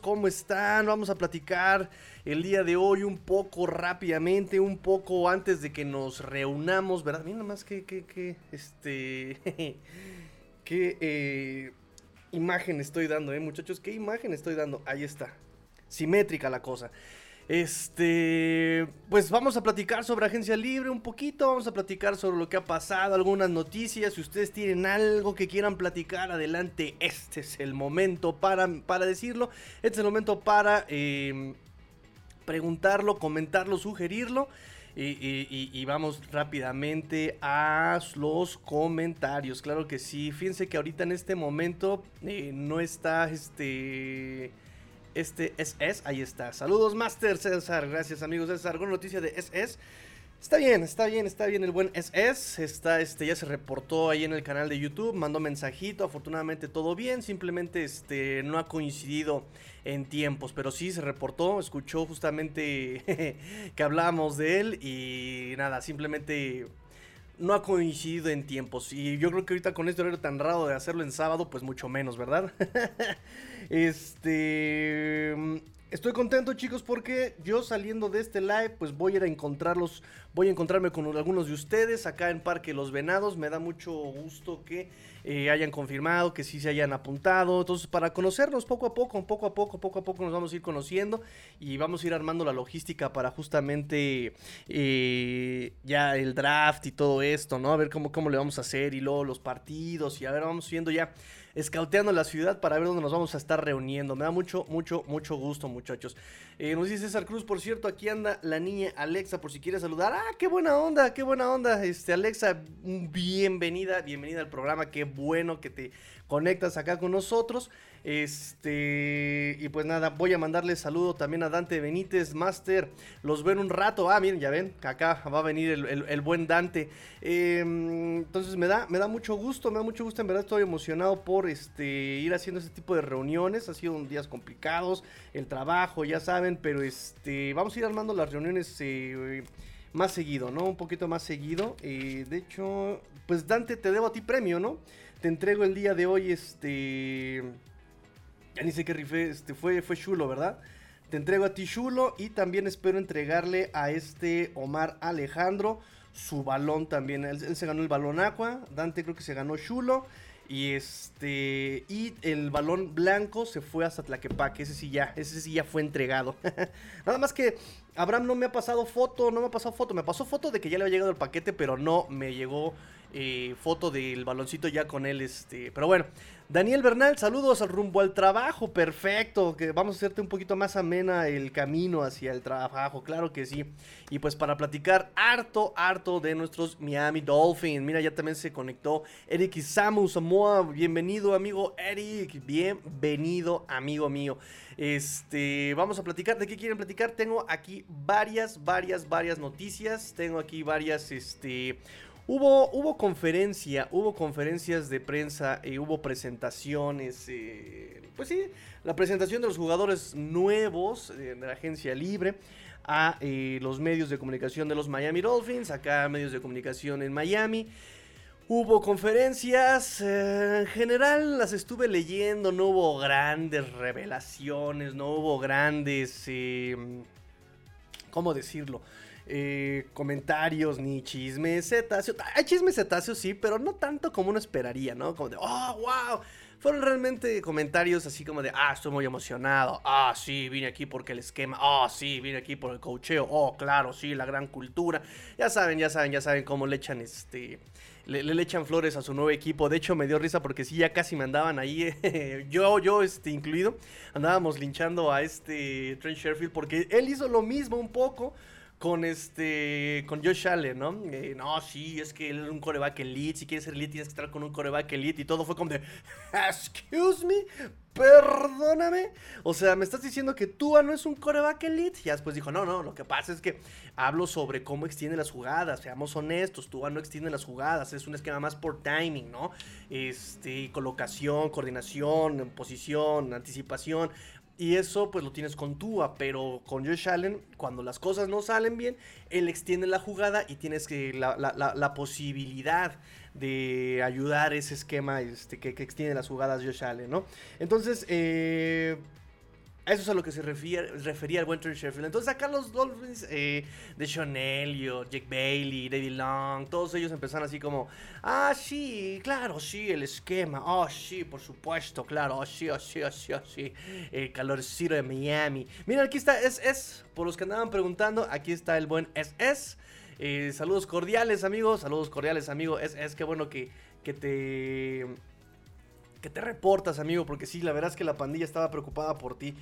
¿cómo están? Vamos a platicar el día de hoy un poco rápidamente, un poco antes de que nos reunamos, ¿verdad? Mira más que, que, que, este, qué eh, imagen estoy dando, ¿eh, muchachos? ¿Qué imagen estoy dando? Ahí está, simétrica la cosa. Este, pues vamos a platicar sobre Agencia Libre un poquito, vamos a platicar sobre lo que ha pasado, algunas noticias, si ustedes tienen algo que quieran platicar, adelante, este es el momento para, para decirlo, este es el momento para em, preguntarlo, comentarlo, sugerirlo. Y, vamos rápidamente a los comentarios. Claro que sí. Fíjense que ahorita en este momento eh, no está este este SS. Ahí está. Saludos, Master César. Gracias, amigos César. ¿Alguna noticia de SS? Está bien, está bien, está bien el buen SS. Está, este, ya se reportó ahí en el canal de YouTube, mandó mensajito, afortunadamente todo bien, simplemente este, no ha coincidido en tiempos, pero sí se reportó, escuchó justamente que hablábamos de él y nada, simplemente no ha coincidido en tiempos. Y yo creo que ahorita con este horario tan raro de hacerlo en sábado, pues mucho menos, ¿verdad? este. Estoy contento chicos porque yo saliendo de este live pues voy a ir a encontrarlos, voy a encontrarme con algunos de ustedes acá en Parque Los Venados, me da mucho gusto que eh, hayan confirmado, que sí se hayan apuntado. Entonces, para conocernos poco a poco, poco a poco, poco a poco nos vamos a ir conociendo y vamos a ir armando la logística para justamente eh, ya el draft y todo esto, ¿no? A ver cómo, cómo le vamos a hacer y luego los partidos y a ver, vamos viendo ya escauteando la ciudad para ver dónde nos vamos a estar reuniendo. Me da mucho, mucho, mucho gusto, muchachos. Eh, nos dice César Cruz, por cierto, aquí anda la niña Alexa, por si quiere saludar. Ah, qué buena onda, qué buena onda. Este, Alexa, bienvenida, bienvenida al programa. Qué bueno que te conectas acá con nosotros. Este, y pues nada, voy a mandarle saludo también a Dante Benítez, Master. Los ven un rato. Ah, miren, ya ven, acá va a venir el, buen Dante. Em, entonces me da, me da mucho gusto, me da mucho gusto. En verdad estoy emocionado por este, ir haciendo este tipo de reuniones. Ha sido días complicados, el trabajo, ya saben, pero este, vamos a ir armando las reuniones. Eh, más seguido, ¿no? Un poquito más seguido. Eh, de hecho, pues Dante, te debo a ti premio, ¿no? Te entrego el día de hoy, este... Ya ni sé qué rifé, este, fue, fue chulo, ¿verdad? Te entrego a ti chulo y también espero entregarle a este Omar Alejandro su balón también. Él, se ganó el balón Aqua, Dante creo que se ganó chulo. Y este. Y el balón blanco se fue hasta Tlaquepaque. Ese sí ya. Ese sí ya fue entregado. Nada más que Abraham no me ha pasado foto. No me ha pasado foto. Me pasó foto de que ya le había llegado el paquete. Pero no me llegó eh, foto del baloncito ya con él. Este, pero bueno, Daniel Bernal, saludos al rumbo al trabajo, perfecto, que vamos a hacerte un poquito más amena el camino hacia el trabajo, claro que sí. Y pues para platicar harto, harto de nuestros Miami Dolphins. Mira, ya también se conectó Eric Isamu Samoa, bienvenido amigo Eric, bienvenido amigo mío. Este, vamos a platicar, ¿de qué quieren platicar? Tengo aquí varias, varias, varias noticias, tengo aquí varias, este Hubo, hubo conferencia, hubo conferencias de prensa, y hubo presentaciones, eh, pues sí, la presentación de los jugadores nuevos eh, de la agencia libre a eh, los medios de comunicación de los Miami Dolphins, acá medios de comunicación en Miami. Hubo conferencias, en general las estuve leyendo, no hubo grandes revelaciones, no hubo grandes, ¿cómo decirlo? Eh, comentarios ni chismes cetáceos. Hay chismes cetáceos, sí, pero no tanto como uno esperaría, ¿no? Como de, oh, wow. Fueron realmente comentarios así como de, ah, estoy muy emocionado. Ah, sí, vine aquí porque el esquema. Ah, sí, vine aquí por el cocheo. Oh, claro, sí, la gran cultura. Ya saben, ya saben, ya saben cómo le echan este. Le, le, echan flores a su nuevo equipo. De hecho, me dio risa porque sí, ya casi me andaban ahí. yo, yo, este, incluido. Andábamos linchando a este Trent Sherfield porque él hizo lo mismo un poco con este con Josh Allen, ¿no? No, sí, es que él es un coreback elite, si quieres ser elite tienes que estar con un coreback elite y todo fue como de excuse me, perdóname. O sea, me estás diciendo que Tua no es un coreback elite. Y después dijo, no, no, lo que pasa es que hablo sobre cómo extiende las jugadas. Seamos honestos, Tua no extiende las jugadas. Es un esquema más por timing, ¿no? Este, colocación, coordinación, posición, anticipación. Y eso pues lo tienes con Tua, pero con Josh Allen, cuando las cosas no salen bien, él extiende la jugada y tienes que la, la, posibilidad de ayudar ese esquema este, que, extiende las jugadas Josh Allen, ¿no? Entonces, eh, Eso es a lo que se refería, el buen Sheffield. Entonces acá los Dolphins eh, de Sean Elliott, Jake Bailey, David Long, todos ellos empezaron así como, ah, sí, claro, sí, el esquema, oh, sí, por supuesto, claro, oh, sí, oh, sí, oh, sí, oh, sí, el calorcito de Miami. Mira, aquí está SS, por los que andaban preguntando, aquí está el buen SS. Eh, saludos cordiales, amigos, saludos cordiales, amigo. Es que bueno que, que te que te reportas, amigo, porque sí, la verdad es que la pandilla estaba preocupada por ti.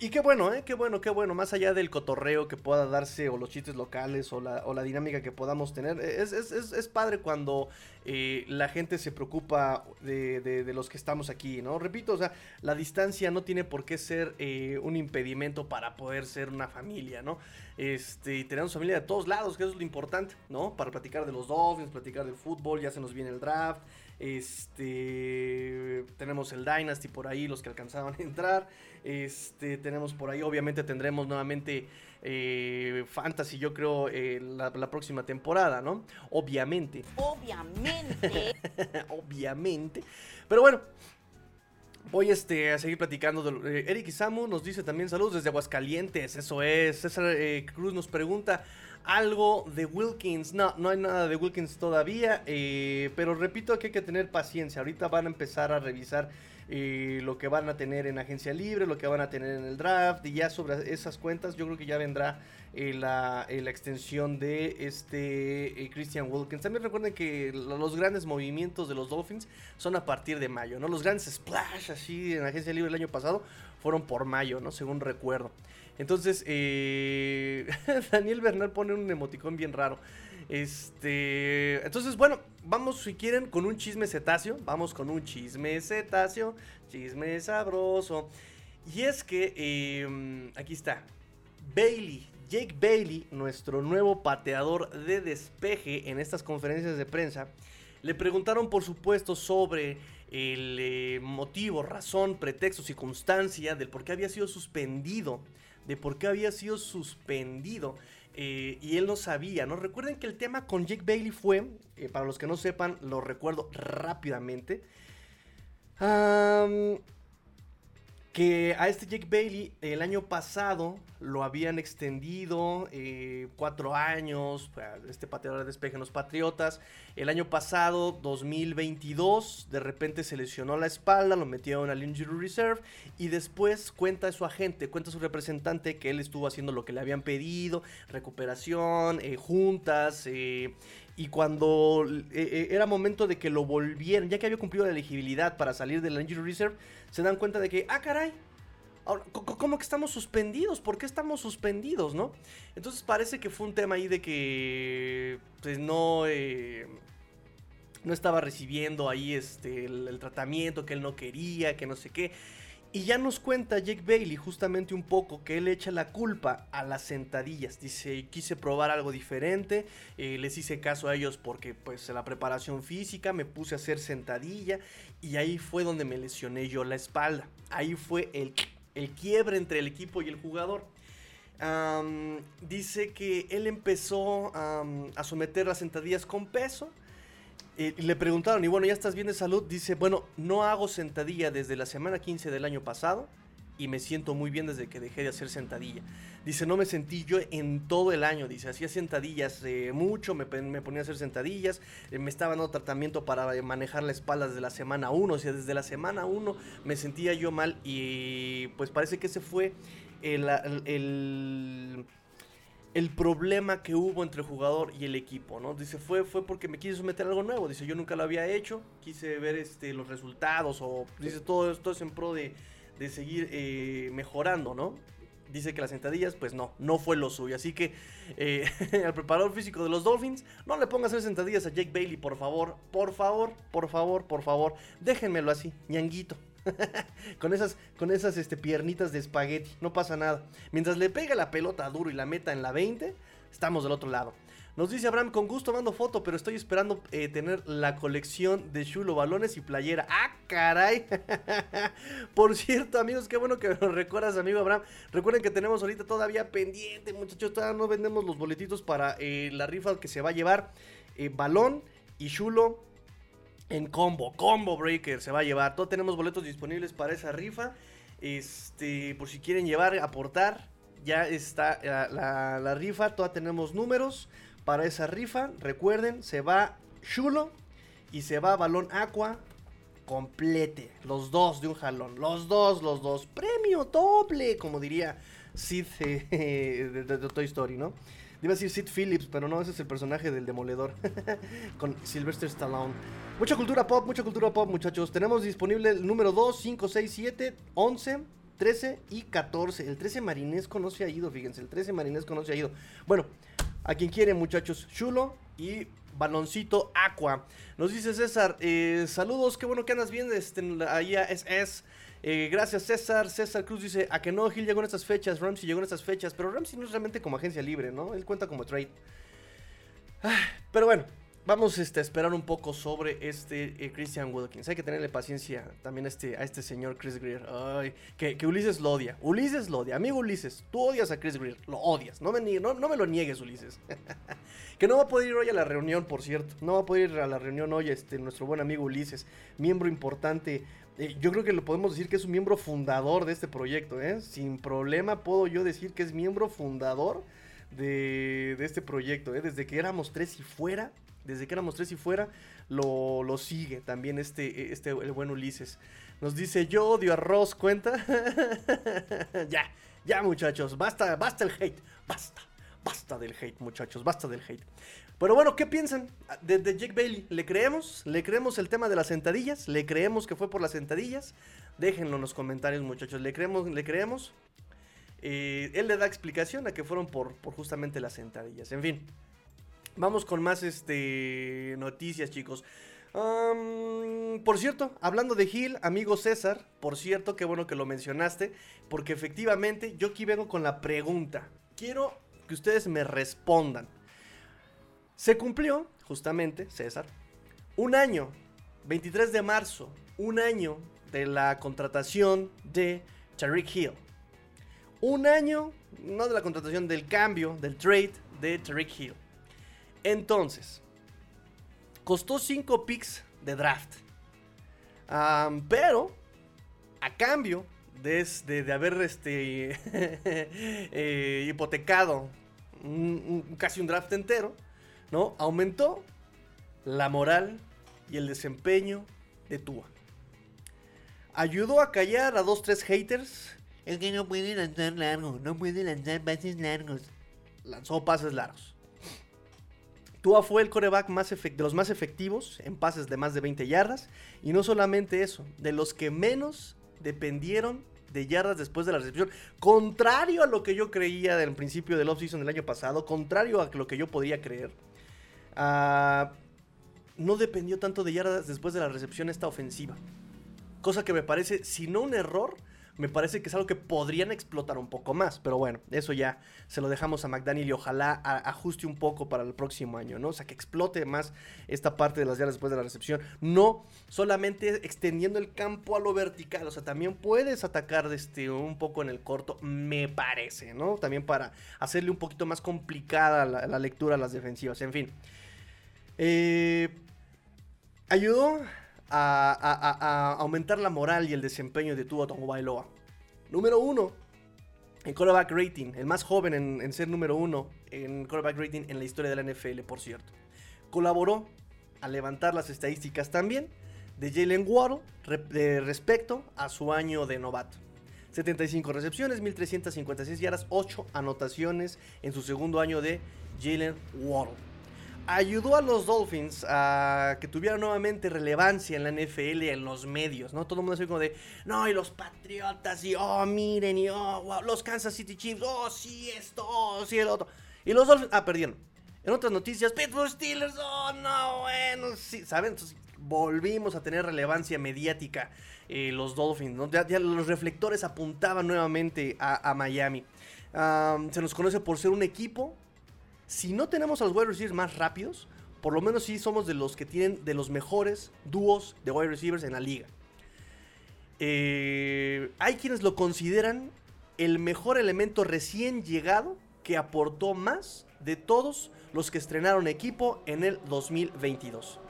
Y, qué bueno, ¿eh? Qué bueno, qué bueno. Más allá del cotorreo que pueda darse, o los chistes locales, o la, o la dinámica que podamos tener, es, es, es, padre cuando eh, la gente se preocupa de, de, los que estamos aquí, ¿no? Repito, o sea, la distancia no tiene por qué ser eh, un impedimento para poder ser una familia, ¿no? Este, y tenemos familia de todos lados, que eso es lo importante, ¿no? Para platicar de los Dolphins, platicar del fútbol, ya se nos viene el draft. Este, tenemos el Dynasty por ahí, los que alcanzaban a entrar. Este, tenemos por ahí, obviamente tendremos nuevamente eh, Fantasy, yo creo, eh, la, próxima temporada, ¿no? Obviamente. Obviamente. obviamente. Pero bueno. Voy este, a seguir platicando. De, eh, Eric Isamu nos dice también saludos desde Aguascalientes. Eso es. César Cruz nos pregunta algo de Wilkins. No, no hay nada de Wilkins todavía. Eh, pero repito que hay que tener paciencia. Ahorita van a empezar a revisar eh, lo que van a tener en agencia libre, lo que van a tener en el draft. Y ya sobre esas cuentas yo creo que ya vendrá eh, la, la, extensión de este Christian Wilkins. También recuerden que los grandes movimientos de los Dolphins son a partir de mayo. ¿no? Los grandes splash así en agencia libre el año pasado fueron por mayo, ¿no? según recuerdo. Entonces, eh, Daniel Bernal pone un emoticón bien raro. Este, entonces, bueno, vamos si quieren con un chisme cetáceo. Vamos con un chisme cetáceo, chisme sabroso. Y es que, em, aquí está, Bailey, Jake Bailey, nuestro nuevo pateador de despeje en estas conferencias de prensa, le preguntaron por supuesto sobre el eh, motivo, razón, pretexto, circunstancia del por qué había sido suspendido de por qué había sido suspendido. Eh, y él no sabía, ¿no? Recuerden que el tema con Jake Bailey fue, eh, para los que no sepan, lo recuerdo rápidamente que a este Jake Bailey el año pasado lo habían extendido eh, cuatro años, este pateador de despeje en los Patriotas. El año pasado, 2022, de repente se lesionó la espalda, lo metieron al Injury Reserve y después cuenta su agente, cuenta su representante que él estuvo haciendo lo que le habían pedido, recuperación, eh, juntas, eh, y cuando era momento de que lo volvieran, ya que había cumplido la elegibilidad para salir del Injury Reserve, se dan cuenta de que, ah, caray, ¿cómo que estamos suspendidos? ¿Por qué estamos suspendidos, no? Entonces parece que fue un tema ahí de que, pues no, eh, no estaba recibiendo ahí este, el, tratamiento que él no quería, que no sé qué. Y ya nos cuenta Jake Bailey justamente un poco que él echa la culpa a las sentadillas. Dice, quise probar algo diferente, eh, les hice caso a ellos porque pues la preparación física, me puse a hacer sentadilla y ahí fue donde me lesioné yo la espalda. Ahí fue el, el quiebre entre el equipo y el jugador. dice que él empezó a someter las sentadillas con peso le preguntaron, y bueno, ¿ya estás bien de salud? Dice, bueno, no hago sentadilla desde la semana 15 del año pasado y me siento muy bien desde que dejé de hacer sentadilla. Dice, no me sentí yo en todo el año. Dice, hacía sentadillas eh, mucho, me, ponía a hacer sentadillas, eh, me estaba dando tratamiento para manejar la espalda desde la semana 1. O sea, desde la semana 1 me sentía yo mal y pues parece que ese fue el problema que hubo entre el jugador y el equipo, ¿no? Dice, fue, fue porque me quise someter a algo nuevo. Dice, yo nunca lo había hecho, quise ver este, los resultados o dice, todo esto es en pro de, seguir eh, mejorando, ¿no? Dice que las sentadillas, pues no, no fue lo suyo. Así que eh, al preparador físico de los Dolphins, no le pongas hacer sentadillas a Jake Bailey, por favor, por favor, por favor, por favor. Déjenmelo así, ñanguito. con esas, con esas este, piernitas de espagueti, no pasa nada. Mientras le pega la pelota duro y la meta en la 20, estamos del otro lado. Nos dice Abraham, con gusto mando foto, pero estoy esperando eh, tener la colección de chulo, balones y playera. ¡Ah, caray! Por cierto, amigos, qué bueno que nos recuerdas, amigo Abraham. Recuerden que tenemos ahorita todavía pendiente, muchachos. Todavía no vendemos los boletitos para eh, la rifa que se va a llevar. Eh, balón y chulo en combo, combo breaker se va a llevar. Todos tenemos boletos disponibles para esa rifa. Este, por si quieren llevar, aportar, ya está la, la- rifa, todavía tenemos números para esa rifa. Recuerden, se va Chulo y se va Balón Aqua complete. Los dos de un jalón. Los dos, los dos. Premio doble, como diría Sid de, de- de Toy Story, ¿no? Iba a decir Sid Phillips, pero no, ese es el personaje del demoledor. Con Sylvester Stallone. Mucha cultura pop, mucha cultura pop, muchachos. Tenemos disponible el número 2, 5, 6, 7, 11, 13 y 14. El 13 marinesco no se ha ido, fíjense. El 13 marinesco no se ha ido. Bueno, a quien quiere, muchachos. Chulo y baloncito aqua. Nos dice César, eh, saludos, qué bueno que andas bien. Este, ahí a SS. Eh, gracias César. César Cruz dice, a que no, Gil llegó en estas fechas, Ramsey llegó en estas fechas, pero Ramsey no es realmente como agencia libre, ¿no? Él cuenta como trade. Pero bueno, vamos este, a esperar un poco sobre este eh, Christian Wilkins. Hay que tenerle paciencia también a este, a este señor Chris Greer. Ay, que, Ulises lo odia. Ulises lo odia. Amigo Ulises, tú odias a Chris Greer. Lo odias. No me, no, no me lo niegues, Ulises. que no va a poder ir hoy a la reunión, por cierto. No va a poder ir a la reunión hoy este, nuestro buen amigo Ulises. Miembro importante. Eh, yo creo que lo podemos decir que es un miembro fundador de este proyecto. ¿eh? Sin problema puedo yo decir que es miembro fundador de, de este proyecto. ¿eh? Desde que éramos tres y fuera, desde que éramos tres y fuera, lo, lo sigue también este, este, el buen Ulises. Nos dice, yo odio arroz, ¿cuenta? ya, ya muchachos, basta, basta el hate, basta, basta del hate muchachos, basta del hate. Pero bueno, ¿qué piensan de, de Jake Bailey? ¿Le creemos? ¿Le creemos el tema de las sentadillas? ¿Le creemos que fue por las sentadillas? Déjenlo en los comentarios muchachos, ¿le creemos? ¿Le creemos? Eh, él le da explicación a que fueron por, por justamente las sentadillas. En fin, vamos con más este, noticias, chicos. Por cierto, hablando de Gil, amigo César, por cierto, qué bueno que lo mencionaste, porque efectivamente yo aquí vengo con la pregunta. Quiero que ustedes me respondan. Se cumplió, justamente, César, un año, 23 de marzo, un año de la contratación de Tariq Hill. Un año, no de la contratación, del cambio, del trade de Tariq Hill. Entonces, costó 5 picks de draft. Pero, a cambio de, de- haber este, eh, hipotecado casi un draft entero, ¿no? Aumentó la moral y el desempeño de Tua. Ayudó a callar a dos, tres haters. Es que no puede lanzar largo, no puede lanzar pases largos. lanzó pases largos. Tua fue el coreback más de los más efectivos en pases de más de 20 yardas. Y no solamente eso, de los que menos dependieron de yardas después de la recepción. Contrario a lo que yo creía del principio del offseason del año pasado, contrario a lo que yo podía creer, ah, no dependió tanto de yardas después de la recepción esta ofensiva. Cosa que me parece, si no un error, me parece que es algo que podrían explotar un poco más. Pero bueno, eso ya se lo dejamos a McDaniel y ojalá ajuste un poco para el próximo año, ¿no? O sea, que explote más esta parte de las yardas después de la recepción. No solamente extendiendo el campo a lo vertical, o sea, también puedes atacar este, un poco en el corto, me parece, ¿no? También para hacerle un poquito más complicada la lectura a las defensivas, en fin. Eh, ayudó a, a- aumentar la moral y el desempeño de Tua Tagovailoa. Número uno en quarterback rating, el más joven en, ser número uno en quarterback rating en la historia de la NFL, por cierto. Colaboró a levantar las estadísticas también de Jalen Waddle de respecto a su año de novato. 75 recepciones, 1356 yardas, 8 anotaciones en su segundo año de Jalen Waddle ayudó a los Dolphins a que tuvieran nuevamente relevancia en la NFL, en los medios, ¿no? Todo el mundo así como de, no, y los Patriotas, y oh, miren, y oh, wow, los Kansas City Chiefs, oh, sí, esto, oh, sí, el otro. Y los Dolphins, ah, perdieron. En otras noticias, Pittsburgh Steelers, oh, no, bueno, sí, ¿saben? Entonces, volvimos a tener relevancia mediática eh, los Dolphins, ¿no? Ya, los reflectores apuntaban nuevamente a, Miami. Am, se nos conoce por ser un equipo si no tenemos a los wide receivers más rápidos, por lo menos sí somos de los que tienen de los mejores dúos de wide receivers en la liga. Eh, hay quienes lo consideran el mejor elemento recién llegado que aportó más de todos los que estrenaron equipo en el 2022.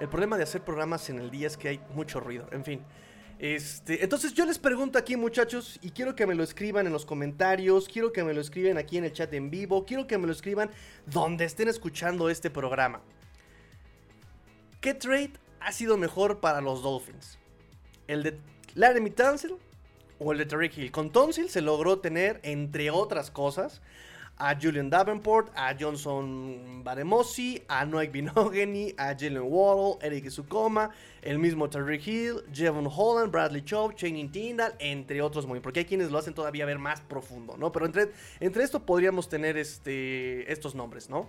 El problema de hacer programas en el día es que hay mucho ruido. En fin, Este, entonces yo les pregunto aquí muchachos y quiero que me lo escriban en los comentarios, quiero que me lo escriban aquí en el chat en vivo, quiero que me lo escriban donde estén escuchando este programa. ¿Qué trade ha sido mejor para los Dolphins? ¿El de Laramie Tunsil o el de Tariq Hill? Con Tunsil se logró tener, entre otras cosas, a Julian Davenport, a Johnson Baremosi, a Noek Binogany, a Jalen Waddle, Eric Sukoma, el mismo Tariq Hill, Jevon Holland, Bradley Chubb, Channing Tindall, entre otros muy, porque hay quienes lo hacen todavía ver más profundo, ¿no? Pero entre, entre esto podríamos tener este, estos nombres, ¿no?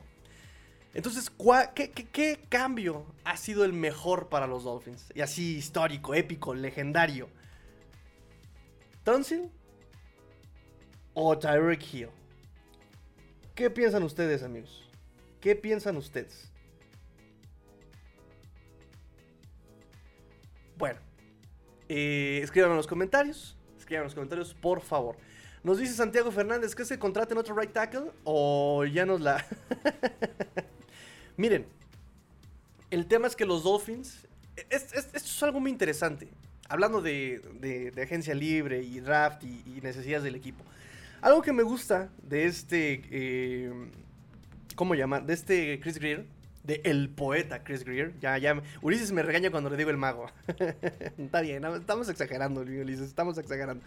Entonces, ¿cuá- qué, qué- cambio ha sido el mejor para los Dolphins? Y así histórico, épico, legendario. ¿Tunsil o Tyreek Hill? ¿Qué piensan ustedes, amigos? ¿Qué piensan ustedes? Bueno, eh, escriban en los comentarios. Escriban en los comentarios, por favor. Nos dice Santiago Fernández que se contraten otro right tackle o ya nos la. Miren, el tema es que los Dolphins. es- esto es algo muy interesante. Hablando de, de- agencia libre y draft y necesidades del equipo. Algo que me gusta de este. eh, ¿Cómo llamar? De este Chris Greer. De el poeta Chris Greer. Ya, ya. Ulises me regaña cuando le digo el mago. Está bien, estamos exagerando, Ulises. Estamos exagerando.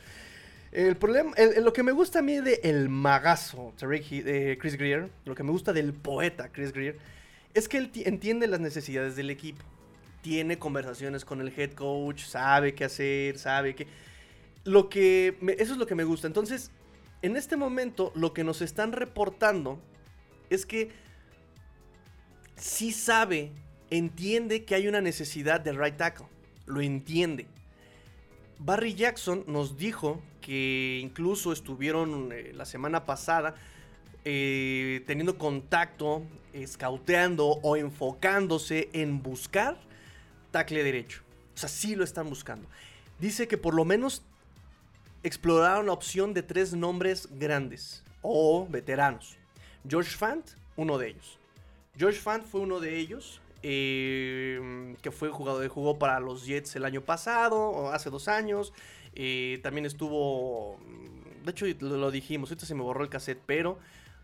El problema, lo que me gusta a mí de el magazo eh, Chris Greer, lo que me gusta del poeta Chris Greer, es que él ti- entiende las necesidades del equipo. Tiene conversaciones con el head coach, sabe qué hacer, sabe qué. Lo que. eso es lo que me gusta. Entonces, en este momento, lo que nos están reportando es que sí sabe, entiende que hay una necesidad de right tackle. Lo entiende. Barry Jackson nos dijo que incluso estuvieron eh, la semana pasada eh, teniendo contacto, escauteando o enfocándose en buscar tackle derecho. O sea, sí lo están buscando. Dice que por lo menos exploraron la opción de tres nombres grandes o veteranos. George Fant, uno de ellos. George Fant fue uno de ellos. eh, que fue jugador, jugó para los Jets el año pasado, o hace dos años. eh, también estuvo. mm, De hecho, lo, dijimos. Ahorita se me borró el cassette, pero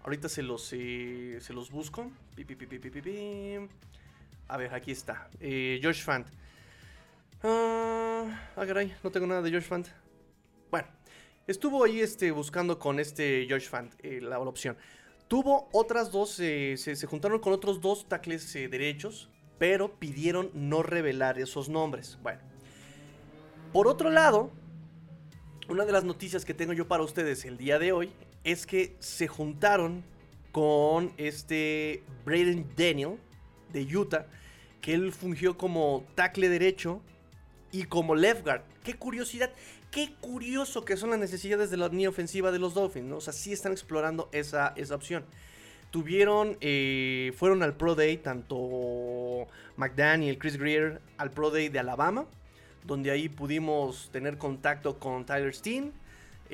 ahorita se los, eh, se los busco. A ver, aquí está. Eh, George Fant. Ah, ah, caray, no tengo nada de George Fant. Estuvo ahí este, buscando con este George Fant eh, la, la opción. Tuvo otras dos, eh, se, se juntaron con otros dos tackles eh, derechos, pero pidieron no revelar esos nombres. Bueno, por otro lado, una de las noticias que tengo yo para ustedes el día de hoy es que se juntaron con este Braden Daniel de Utah, que él fungió como tackle derecho y como left guard. Qué curiosidad, qué curioso que son las necesidades de la línea ofensiva de los Dolphins, ¿no? O sea, sí están explorando esa, esa opción. Tuvieron, eh, fueron al Pro Day, tanto McDaniel, Chris Greer, al Pro Day de Alabama, donde ahí pudimos tener contacto con Tyler Steen.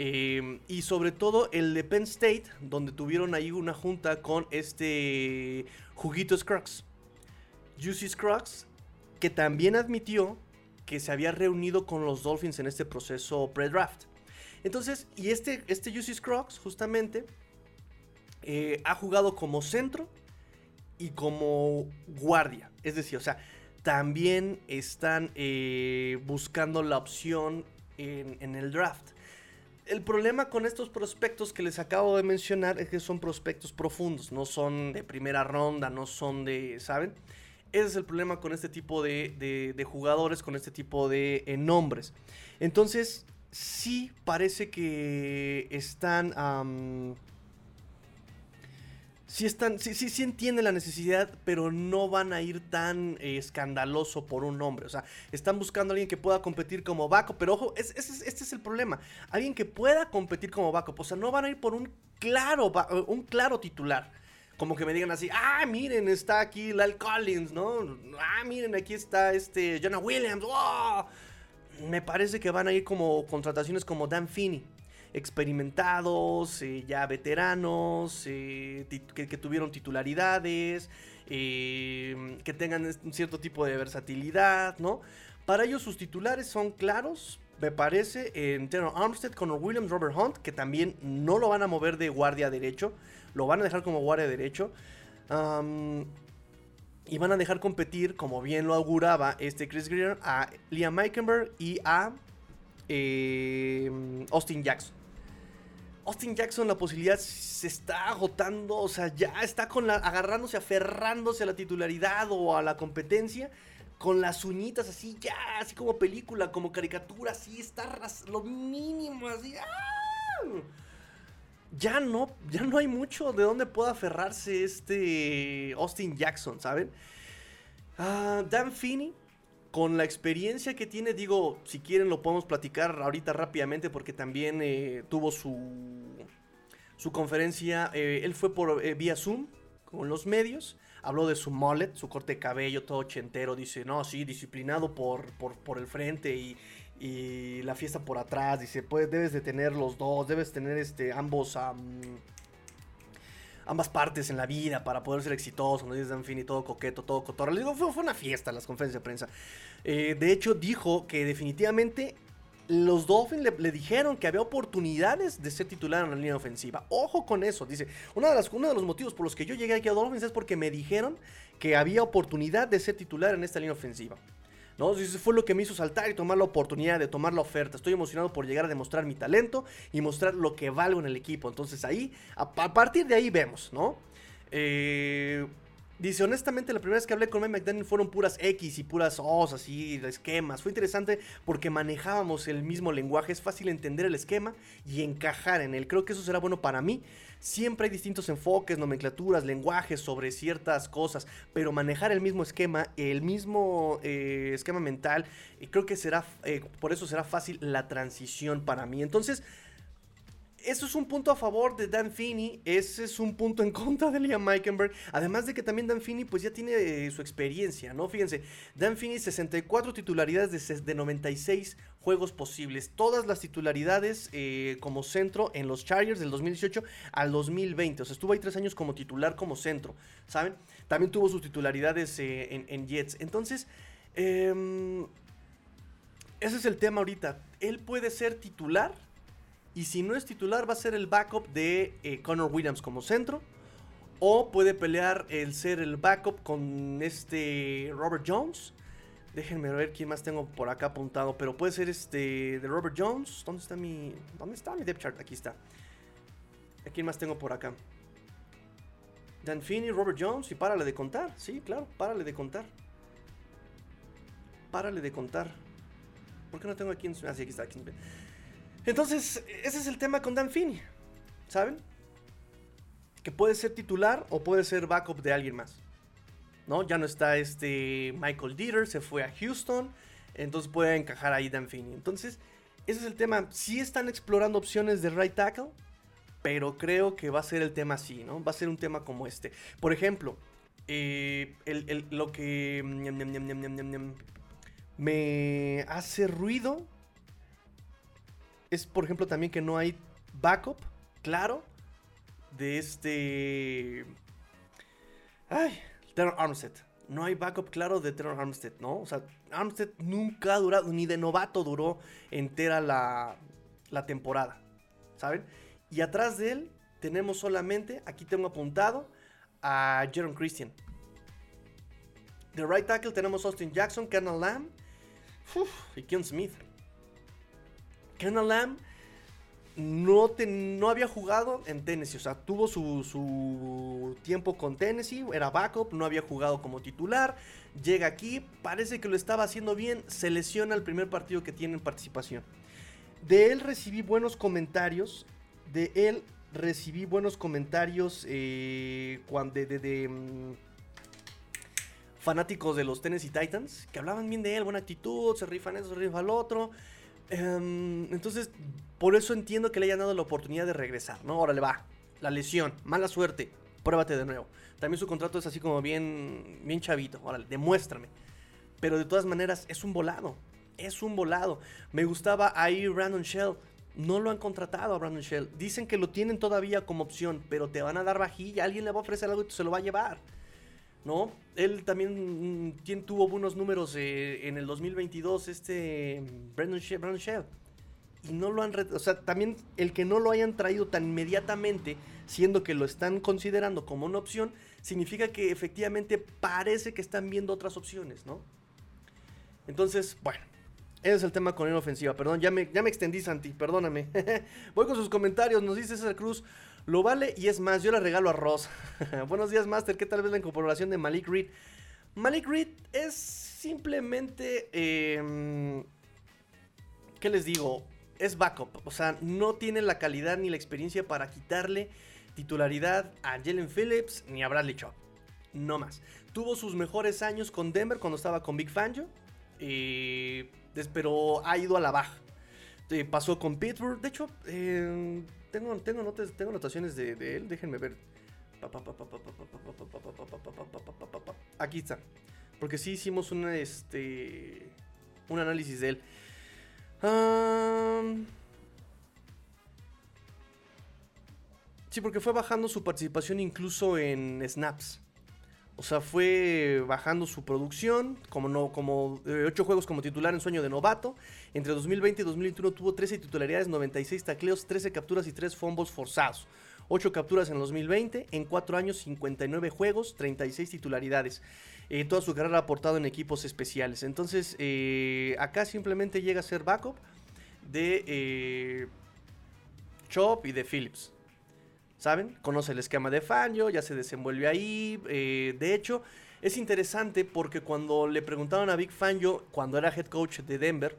eh, y sobre todo el de Penn State, donde tuvieron ahí una junta con este Juguito Scruggs. Juicy Scruggs, que también admitió que se había reunido con los Dolphins en este proceso pre-draft. Entonces, y este, este Scruggs, justamente, eh, ha jugado como centro y como guardia. Es decir, o sea, también están eh, buscando la opción en, en el draft. El problema con estos prospectos que les acabo de mencionar es que son prospectos profundos, no son de primera ronda, no son de, ¿saben? Ese es el problema con este tipo de, de- jugadores, con este tipo de eh, nombres. Entonces, sí parece que están... am, sí están, sí, sí, entienden la necesidad, pero no van a ir tan eh, escandaloso por un nombre. O sea, están buscando a alguien que pueda competir como backup, pero ojo, este es el problema. Alguien que pueda competir como backup. O sea, no van a ir por un claro, un claro titular. Como que me digan así, ah, miren, está aquí Lal Collins, ¿no? Ah, miren, aquí está este Jonah Williams. ¡wow! Me parece que van a ir como contrataciones como Dan Finney. Experimentados, eh, ya veteranos, eh, que, tuvieron titularidades, eh, que tengan un cierto tipo de versatilidad, ¿no? Para ellos sus titulares son claros, me parece, en Taylor Armstead, Connor Williams, Robert Hunt, que también no lo van a mover de guardia derecho, lo van a dejar como guardia derecho. Y van a dejar competir, como bien lo auguraba este Chris Greer, a Liam Meikenberg y a eh, Austin Jackson. Austin Jackson la posibilidad se está agotando, o sea, ya está con agarrándose, aferrándose a la titularidad o a la competencia, con las uñitas así, ya, así como película, como caricatura, así, está lo mínimo, así. ¡ah! Ya no, ya no hay mucho de dónde pueda aferrarse este Austin Jackson, ¿saben? Ah, Dan Finney, con la experiencia que tiene, digo, si quieren lo podemos platicar ahorita rápidamente porque también eh, tuvo su, su conferencia, eh, él fue por eh, vía Zoom con los medios, habló de su mullet, su corte de cabello todo ochentero, dice, no, sí, disciplinado por, por, por el frente y, y la fiesta por atrás, dice, pues debes de tener los dos, debes tener este, ambos... am, ambas partes en la vida para poder ser exitoso, ¿no? Dice Dan Finney, todo coqueto, todo cotorra. Le digo, fue, fue una fiesta las conferencias de prensa. Eh, de hecho, dijo que definitivamente los Dolphins le, dijeron que había oportunidades de ser titular en la línea ofensiva. Ojo con eso. Dice, una de las, uno de los motivos por los que yo llegué aquí a Dolphins es porque me dijeron que había oportunidad de ser titular en esta línea ofensiva. ¿no? Eso fue lo que me hizo saltar y tomar la oportunidad de tomar la oferta. Estoy emocionado por llegar a demostrar mi talento y mostrar lo que valgo en el equipo. Entonces ahí, a, a partir de ahí vemos, ¿no? Eh, dice, honestamente, la primera vez que hablé con Mike McDaniel fueron puras X y puras O's, así, esquemas. Fue interesante porque manejábamos el mismo lenguaje. Es fácil entender el esquema y encajar en él. Creo que eso será bueno para mí. Siempre hay distintos enfoques, nomenclaturas, lenguajes sobre ciertas cosas, pero manejar el mismo esquema, el mismo eh, esquema mental, y creo que será, eh, por eso será fácil la transición para mí. Entonces, eso es un punto a favor de Dan Finney, ese es un punto en contra de Liam Meikenberg, además de que también Dan Finney pues ya tiene eh, su experiencia, ¿no? Fíjense, Dan Finney 64 titularidades de, de 96 juegos posibles, todas las titularidades eh, como centro en los Chargers del 2018 al 2020, o sea, estuvo ahí tres años como titular como centro, ¿saben? También tuvo sus titularidades eh, en, en Jets, entonces... em, ese es el tema ahorita. Él puede ser titular y si no es titular, va a ser el backup de eh, Connor Williams como centro. O puede pelear el ser el backup con este Robert Jones. Déjenme ver quién más tengo por acá apuntado. Pero puede ser este de Robert Jones. ¿Dónde está mi. ¿Dónde está mi depth chart? Aquí está. ¿A quién más tengo por acá? Dan Finney, Robert Jones. Y párale de contar. Sí, claro, párale de contar. Párale de contar. ¿Por qué no tengo aquí en Ah, sí, aquí está. Aquí. Entonces, ese es el tema con Dan Finney. ¿Saben? Que puede ser titular o puede ser backup de alguien más. ¿No? Ya no está este Michael Dieter, se fue a Houston. Entonces puede encajar ahí Dan Finney. Entonces, ese es el tema. Sí están explorando opciones de right tackle. Pero creo que va a ser el tema así, ¿no? Va a ser un tema como este. Por ejemplo, eh, lo que ñam, me hace ruido es, por ejemplo, también que no hay backup, claro, de este... Ay, Teron Armstead. No hay backup claro de Teron Armstead, ¿no? O sea, Armstead nunca ha durado, ni de novato duró entera la, la temporada, ¿saben? Y atrás de él tenemos solamente, aquí tengo apuntado, a Jaron Christian. De right tackle tenemos Austin Jackson, Kernel Lamb y Keon Smith. Kernel Lamb no, te- no había jugado en Tennessee, o sea, tuvo su, su tiempo con Tennessee, era backup, no había jugado como titular, llega aquí, parece que lo estaba haciendo bien, se lesiona el primer partido que tiene en participación. De él recibí buenos comentarios, de él recibí buenos comentarios eh, cuando de, mm, fanáticos de los Tennessee Titans, que hablaban bien de él, buena actitud, se rifan eso, se rifa el otro. Em, entonces, por eso entiendo que le hayan dado la oportunidad de regresar, ¿no? Ahora le va. La lesión, mala suerte, pruébate de nuevo. También su contrato es así como bien, bien chavito, órale, demuéstrame. Pero de todas maneras, es un volado. Es un volado. Me gustaba ahí Brandon Shell. No lo han contratado a Brandon Shell. Dicen que lo tienen todavía como opción, pero te van a dar vajilla. Alguien le va a ofrecer algo y se lo va a llevar. ¿No? Él también mm, tien- tuvo buenos números eh, en el 2022, este mm, Brandon Shell. Y no lo han... O sea, también el que no lo hayan traído tan inmediatamente, siendo que lo están considerando como una opción, significa que efectivamente parece que están viendo otras opciones, ¿no? Entonces, bueno. Ese es el tema con la ofensiva. Perdón, ya me, ya me extendí, Santi. Perdóname. Voy con sus comentarios. Nos dice César Cruz. Lo vale y es más, yo le regalo arroz. Buenos días, Master. ¿Qué tal vez la incorporación de Malik Reed? Malik Reed es simplemente. eh, ¿Qué les digo? Es backup. O sea, no tiene la calidad ni la experiencia para quitarle titularidad a Jalen Phillips ni a Bradley Chubb. No más. Tuvo sus mejores años con Denver cuando estaba con Big Fangio. Eh, pero ha ido a la baja. Eh, pasó con Pittsburgh. De hecho, eh, tengo, tengo, notas- tengo anotaciones de, de él. Déjenme ver. Aquí está. Porque sí hicimos una, este, un análisis de él. Am, sí, porque fue bajando su participación incluso en snaps. O sea, fue bajando su producción, como no, como 8 juegos como titular en sueño de novato. Entre 2020 y 2021 tuvo 13 titularidades, 96 tacleos, 13 capturas y 3 fumbles forzados. 8 capturas en 2020, en 4 años 59 juegos, 36 titularidades. Eh, toda su carrera ha aportado en equipos especiales. Entonces, eh, acá simplemente llega a ser backup de eh, Chop y de Phillips. ¿Saben? Conoce el esquema de Fangio, ya se desenvuelve ahí. eh, de hecho, es interesante porque cuando le preguntaron a Big Fangio, cuando era head coach de Denver,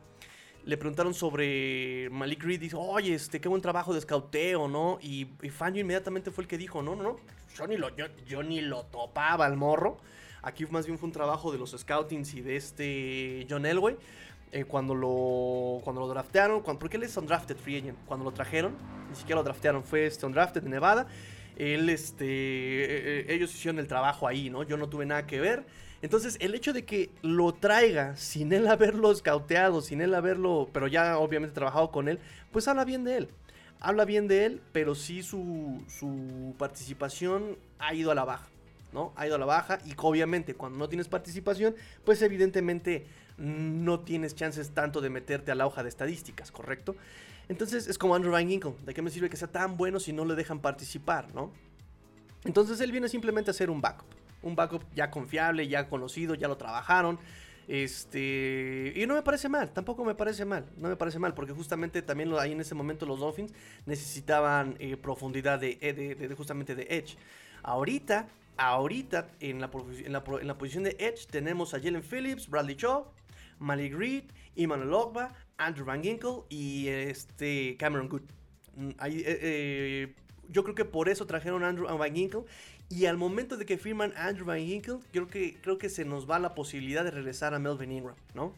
le preguntaron sobre Malik Reed. Dijo, oye, este, qué buen trabajo de scouteo, ¿no? Y, y Fangio inmediatamente fue el que dijo, no, no, no, yo ni lo, yo, ni lo topaba al morro. Aquí más bien fue un trabajo de los scoutings y de este John Elway. eh, cuando lo cuando lo draftearon, cuando, porque él es undrafted free agent, cuando lo trajeron, ni siquiera lo draftearon, fue este undrafted de Nevada. Él, este, eh, eh, ellos hicieron el trabajo ahí, ¿no? Yo no tuve nada que ver. Entonces, el hecho de que lo traiga sin él haberlo scouteado, sin él haberlo, pero ya obviamente trabajado con él, pues habla bien de él. Habla bien de él, pero sí su, su participación ha ido a la baja, ¿no? Ha ido a la baja y obviamente cuando no tienes participación, pues evidentemente no tienes chances tanto de meterte a la hoja de estadísticas, ¿correcto? Entonces es como Andrew Van Ginkle, ¿de qué me sirve que sea tan bueno si no le dejan participar, ¿no? Entonces él viene simplemente a ser un backup. Un backup ya confiable, ya conocido, ya lo trabajaron. Este. Y no me parece mal, tampoco me parece mal. No me parece mal, porque justamente también ahí en ese momento los Dolphins necesitaban eh, profundidad de, de- justamente de Edge. Ahorita, ahorita en la, posición de Edge tenemos a Jalen Phillips, Bradley Shaw, Malik Reed, Emmanuel Ogba, Andrew Van Ginkle y este Cameron Good. Mm, ahí, eh, eh, yo creo que por eso trajeron a Andrew Van Ginkle. Y al momento de que firman Andrew Van Ginkle, creo que, creo que se nos va la posibilidad de regresar a Melvin Ingram, ¿no?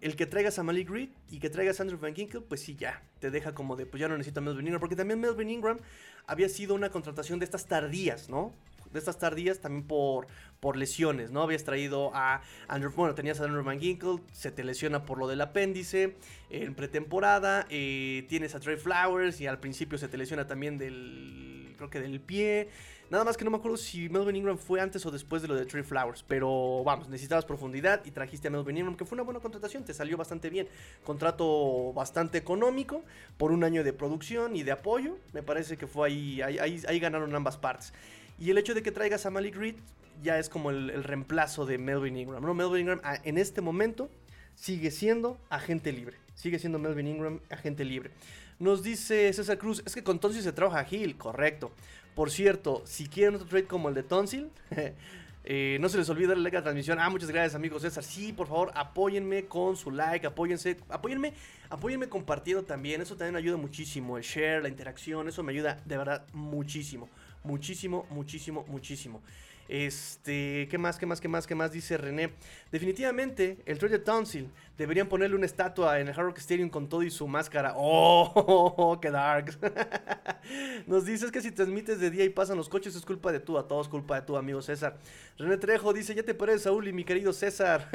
El que traigas a Malik Reed y que traigas a Andrew Van Ginkle, pues sí, ya, te deja como de, pues ya no necesito a Melvin Ingram. Porque también Melvin Ingram había sido una contratación de estas tardías, ¿no? De estas tardías también por, por lesiones, ¿no? Habías traído a Andrew, bueno, tenías a Andrew Van Ginkle, se te lesiona por lo del apéndice en pretemporada, eh, tienes a Trey Flowers y al principio se te lesiona también del, creo que del pie. Nada más que no me acuerdo si Melvin Ingram fue antes o después de lo de Trey Flowers. Pero vamos, necesitabas profundidad y trajiste a Melvin Ingram, que fue una buena contratación, te salió bastante bien. Contrato bastante económico por un año de producción y de apoyo. Me parece que fue ahí, ahí, ahí, ahí ganaron ambas partes. Y el hecho de que traigas a Malik Reed ya es como el, reemplazo de Melvin Ingram. ¿no? Melvin Ingram ah, en este momento sigue siendo agente libre. Sigue siendo Melvin Ingram agente libre. Nos dice César Cruz, es que con Tonsil se trabaja Gil, correcto. Por cierto, si quieren otro trade como el de Tonsil, eh, no se les olvide darle like a la transmisión. Ah, muchas gracias, amigos César. Sí, por favor, apóyenme con su like, apóyense, apóyenme, apóyenme compartiendo también. Eso también ayuda muchísimo. El share, la interacción, eso me ayuda de verdad muchísimo. Muchísimo, muchísimo, muchísimo. Este, ¿qué más, qué más, qué más, qué más? Dice René. Definitivamente, el trade de Tonsil deberían ponerle una estatua en el Hard Rock Stadium con todo y su máscara. ¡Oh! ¡Qué dark! Nos dices que si transmites de día y pasan los coches es culpa de tú, a todos culpa de tú, amigo César. René Trejo dice, ya te pareces Saúl y mi querido César.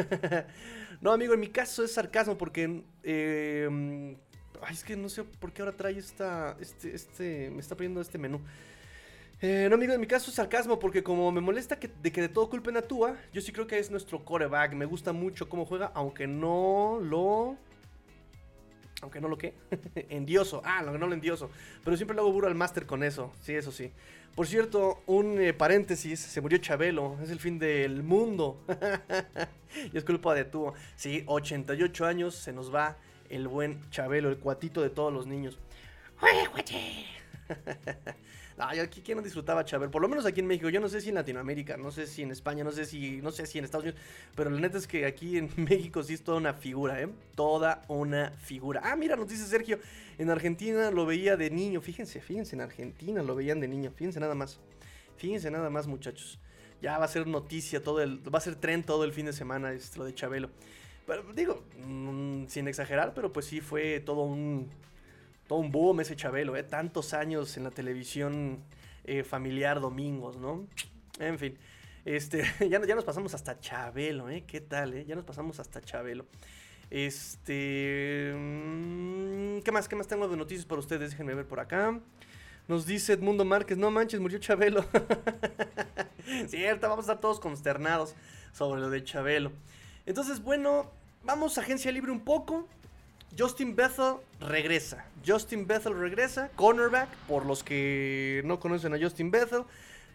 no, amigo, en mi caso es sarcasmo porque... eh, ay, es que no sé por qué ahora trae esta... Este, este... Me está pidiendo este menú. Eh, no, amigo, en mi caso es sarcasmo porque como me molesta que, de que de todo culpen a Tua, yo sí creo que es nuestro coreback. Me gusta mucho cómo juega, aunque no lo... Aunque no lo qué. endioso. Ah, aunque no lo endioso. Pero siempre le hago burro al máster con eso. Sí, eso sí. Por cierto, un eh, paréntesis. Se murió Chabelo. Es el fin del mundo. y es culpa de Tua. Sí, 88 años se nos va el buen Chabelo, el cuatito de todos los niños. ¡Oye, cuate! Yo aquí quién no disfrutaba Chabelo, por lo menos aquí en México, yo no sé si en Latinoamérica, no sé si en España, no sé si, no sé si en Estados Unidos, pero la neta es que aquí en México sí es toda una figura, ¿eh? Toda una figura. Ah, mira, nos dice Sergio, en Argentina lo veía de niño, fíjense, fíjense, en Argentina lo veían de niño, fíjense nada más, fíjense nada más muchachos. Ya va a ser noticia todo el, va a ser tren todo el fin de semana esto de Chabelo. Pero digo, mm, sin exagerar, pero pues sí fue todo un todo un boom ese Chabelo, ¿eh? Tantos años en la televisión eh, familiar domingos, ¿no? En fin. Este, ya, ya nos pasamos hasta Chabelo, ¿eh? ¿Qué tal, eh? Ya nos pasamos hasta Chabelo. Este. mm, ¿Qué más? ¿Qué más tengo de noticias para ustedes? Déjenme ver por acá. Nos dice Edmundo Márquez, no manches, murió Chabelo. Cierto, vamos a estar todos consternados sobre lo de Chabelo. Entonces, bueno, vamos a agencia libre un poco. Justin Bethel regresa. Justin Bethel regresa. Cornerback, por los que no conocen a Justin Bethel.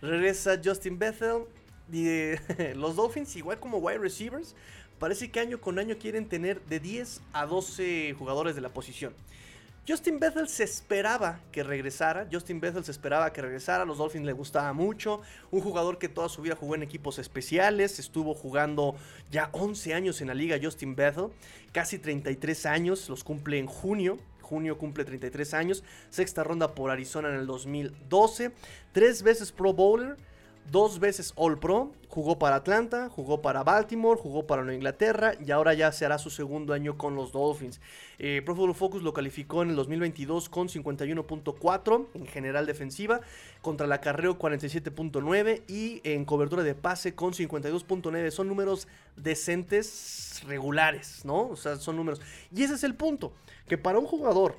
Regresa Justin Bethel. Eh, los Dolphins, igual como wide receivers, parece que año con año quieren tener de 10 a 12 jugadores de la posición. Justin Bethel se esperaba que regresara. Justin Bethel se esperaba que regresara. A los Dolphins le gustaba mucho. Un jugador que toda su vida jugó en equipos especiales. Estuvo jugando ya 11 años en la liga. Justin Bethel. Casi 33 años. Los cumple en junio. Junio cumple 33 años. Sexta ronda por Arizona en el 2012. Tres veces Pro Bowler. Dos veces All Pro, jugó para Atlanta, jugó para Baltimore, jugó para Nueva Inglaterra y ahora ya se hará su segundo año con los Dolphins. Eh, Pro Football Focus lo calificó en el 2022 con 51.4 en general defensiva, contra el acarreo 47.9 y en cobertura de pase con 52.9. Son números decentes, regulares, ¿no? O sea, son números. Y ese es el punto, que para un jugador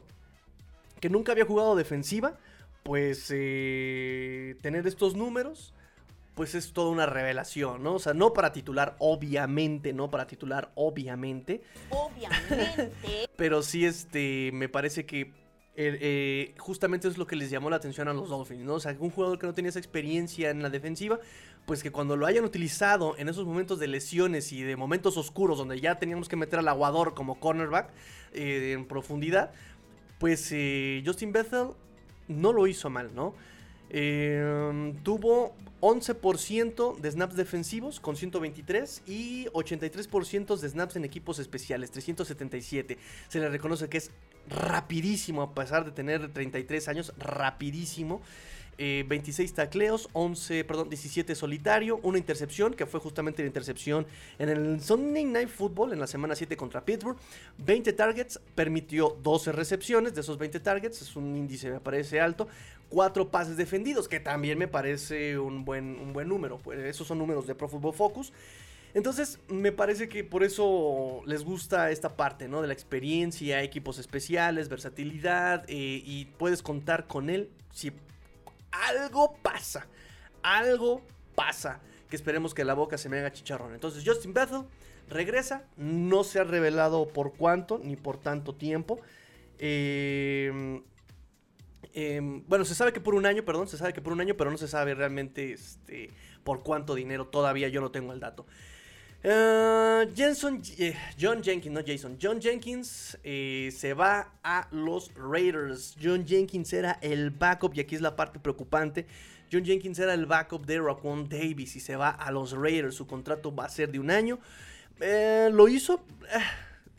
que nunca había jugado defensiva, pues eh, tener estos números pues es toda una revelación, ¿no? O sea, no para titular, obviamente, no para titular, obviamente. Obviamente. Pero sí, este, me parece que eh, eh, justamente es lo que les llamó la atención a los Dolphins, ¿no? O sea, un jugador que no tenía esa experiencia en la defensiva, pues que cuando lo hayan utilizado en esos momentos de lesiones y de momentos oscuros donde ya teníamos que meter al aguador como cornerback eh, en profundidad, pues Justin Bethel no lo hizo mal, ¿no? Eh, tuvo 11% de snaps defensivos con 123 y 83% de snaps en equipos especiales, 377. Se le reconoce que es rapidísimo a pesar de tener 33 años, rapidísimo. Eh, 26 tacleos, 11, perdón, 17 solitario, una intercepción, que fue justamente la intercepción en el Sunday Night Football en la semana 7 contra Pittsburgh. 20 targets, permitió 12 recepciones de esos 20 targets, es un índice me parece alto. 4 pases defendidos, que también me parece un buen, un buen número. Pues esos son números de Pro Football Focus. Entonces, me parece que por eso les gusta esta parte, ¿no? De la experiencia, equipos especiales, versatilidad, eh, y puedes contar con él si algo pasa. Algo pasa. Que esperemos que la boca se me haga chicharrón. Entonces, Justin Bethel regresa. No se ha revelado por cuánto ni por tanto tiempo. Eh, eh, bueno, se sabe que por un año, perdón, se sabe que por un año, pero no se sabe realmente este, por cuánto dinero. Todavía yo no tengo el dato. Eh, Jenson, eh, John Jenkins, no Jason. John Jenkins eh, se va a los Raiders. John Jenkins era el backup, y aquí es la parte preocupante. John Jenkins era el backup de Raquan Davis y se va a los Raiders. Su contrato va a ser de un año. Lo hizo.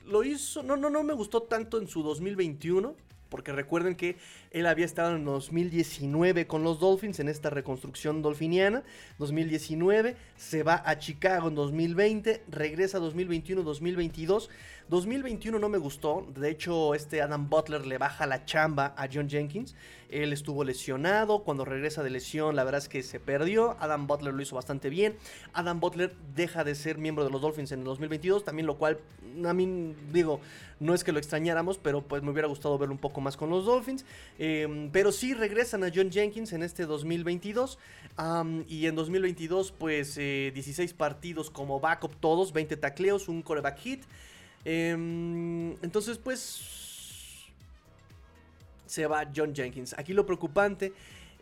lo hizo. No, no, no me gustó tanto en su 2021. Porque recuerden que él había estado en 2019 con los Dolphins en esta reconstrucción dolfiniana. 2019, se va a Chicago en 2020, regresa 2021-2022. 2021 no me gustó, de hecho este Adam Butler le baja la chamba a John Jenkins. Él estuvo lesionado, cuando regresa de lesión la verdad es que se perdió. Adam Butler lo hizo bastante bien. Adam Butler deja de ser miembro de los Dolphins en el 2022, también lo cual a mí digo, no es que lo extrañáramos, pero pues me hubiera gustado verlo un poco más con los Dolphins. Em, pero sí regresan a John Jenkins en este 2022. am, y en 2022, pues eh, 16 partidos como backup todos, 20 tacleos, un coreback hit. Em, entonces, pues se va John Jenkins. Aquí lo preocupante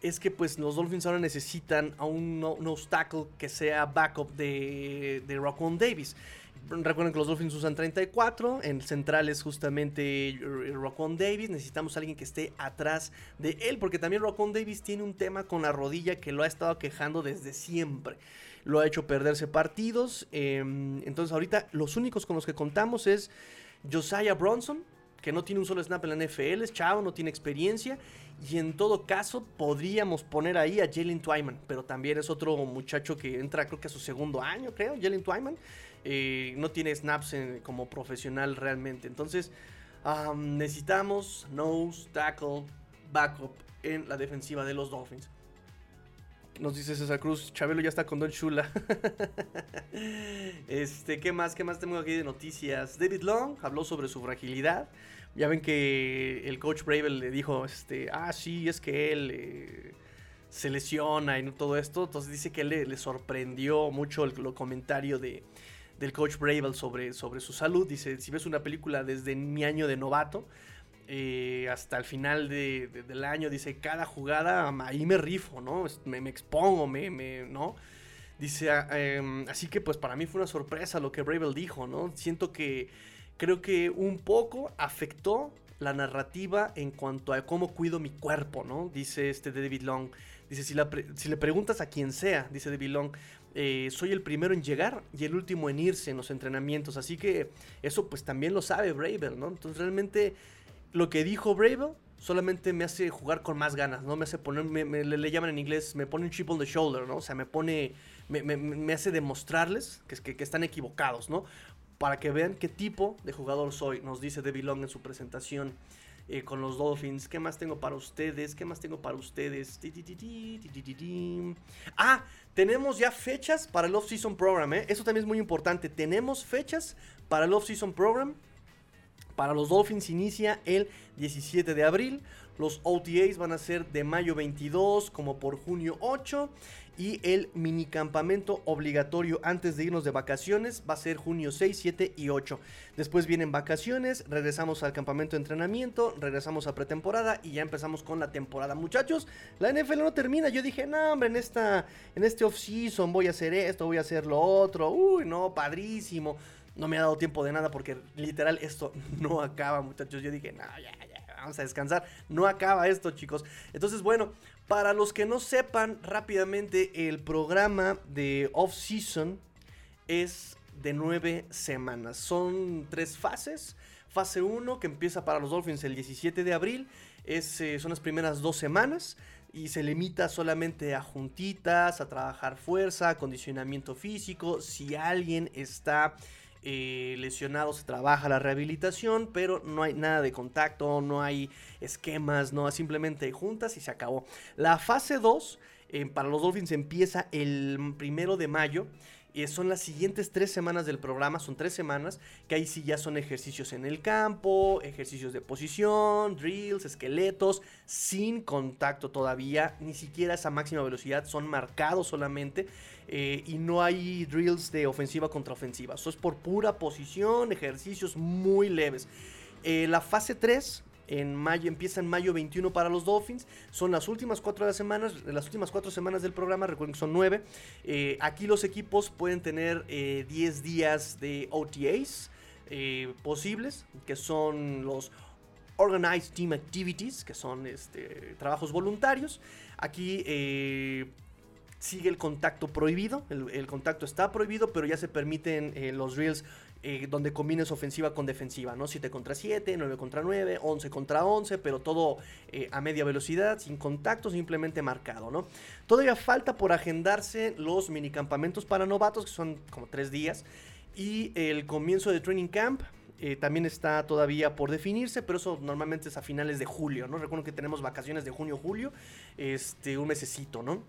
es que pues los Dolphins ahora necesitan a un no- nose tackle que sea backup de, de Raquan Davis. Recuerden que los Dolphins usan 34, en central es justamente Raquan Davis, necesitamos a alguien que esté atrás de él, porque también Raquan Davis tiene un tema con la rodilla que lo ha estado quejando desde siempre. Lo ha hecho perderse partidos, eh, entonces ahorita los únicos con los que contamos es Josiah Bronson, que no tiene un solo snap en la NFL, es no tiene experiencia. Y en todo caso, podríamos poner ahí a Jalen Twyman, pero también es otro muchacho que entra, creo que a su segundo año, creo, Jalen Twyman. No tiene snaps como profesional realmente. Entonces, am, necesitamos nose, tackle, backup en la defensiva de los Dolphins. Nos dice César Cruz, Chabelo ya está con Don Chula. este, ¿qué más? ¿Qué más tengo aquí de noticias? David Long habló sobre su fragilidad. Ya ven que el coach Bravel le dijo, este, ah, sí, es que él eh, se lesiona y todo esto. Entonces dice que le, le sorprendió mucho el, lo comentario de, del coach Bravel sobre, sobre su salud. Dice, si ves una película desde mi año de novato, eh, hasta el final de- de- del año, dice, cada jugada ahí me rifo, ¿no? Me, expongo, me, me- ¿no? Dice, ah, em, así que pues para mí fue una sorpresa lo que Bravel dijo, ¿no? Siento que creo que un poco afectó la narrativa en cuanto a cómo cuido mi cuerpo, ¿no? Dice este David Long. Dice, si, la si le preguntas a quien sea, dice David Long, eh, soy el primero en llegar y el último en irse en los entrenamientos. Así que eso pues también lo sabe Bravel, ¿no? Entonces realmente lo que dijo Bravel solamente me hace jugar con más ganas, ¿no? Me hace poner, le, llaman en inglés, me pone un chip on the shoulder, ¿no? O sea, me pone, me, me- hace demostrarles que, que, que están equivocados, ¿no? Para que vean qué tipo de jugador soy, nos dice Debbie Long en su presentación eh, con los Dolphins. ¿Qué más tengo para ustedes? ¿Qué más tengo para ustedes? Ah, tenemos ya fechas para el off-season program, ¿eh? Eso también es muy importante. Tenemos fechas para el off-season program. Para los Dolphins inicia el 17 de abril. Los OTAs van a ser de mayo 22 como por junio 8. Y el minicampamento obligatorio antes de irnos de vacaciones va a ser junio 6, 7 y 8. Después vienen vacaciones, regresamos al campamento de entrenamiento, regresamos a pretemporada y ya empezamos con la temporada. Muchachos, la NFL no termina. Yo dije, no, hombre, en, esta, en este off-season voy a hacer esto, voy a hacer lo otro. Uy, no, padrísimo. No me ha dado tiempo de nada porque literal esto no acaba, muchachos. Yo dije, no, ya, vamos a descansar. No acaba esto, chicos. Entonces, bueno, para los que no sepan rápidamente, el programa de off-season es de nueve semanas. Son tres fases. Fase 1 que empieza para los Dolphins el 17 de abril. Es, eh, son las primeras dos semanas y se limita solamente a juntitas, a trabajar fuerza, acondicionamiento físico. Si alguien está eh, lesionado, se trabaja la rehabilitación, pero no hay nada de contacto, no hay esquemas, no, simplemente juntas y se acabó. La fase 2 eh, para los Dolphins empieza el primero de mayo. Eh, son las siguientes tres semanas del programa, son tres semanas, que ahí sí ya son ejercicios en el campo, ejercicios de posición, drills, esqueletos, sin contacto todavía, ni siquiera esa máxima velocidad, son marcados solamente, eh, y no hay drills de ofensiva contra ofensiva, eso es por pura posición, ejercicios muy leves. Eh, la fase 3 en mayo, empieza en mayo 21 para los Dolphins. Son las últimas cuatro semanas, las últimas cuatro semanas del programa, recuerden que son nueve. Eh, aquí los equipos pueden tener eh, 10 días de OTAs posibles, que son los Organized Team Activities, que son este, trabajos voluntarios. Aquí sigue el contacto prohibido, el, contacto está prohibido, pero ya se permiten eh, los drills eh, donde combines ofensiva con defensiva, ¿no? 7 contra 7, 9 contra 9, 11 contra 11, pero todo eh, a media velocidad, sin contacto, simplemente marcado, ¿no? Todavía falta por agendarse los minicampamentos para novatos, que son como 3 días, y el comienzo de Training Camp. también está todavía por definirse, pero eso normalmente es a finales de julio, ¿no? Recuerdo que tenemos vacaciones de junio-julio, este, un mesecito, ¿no?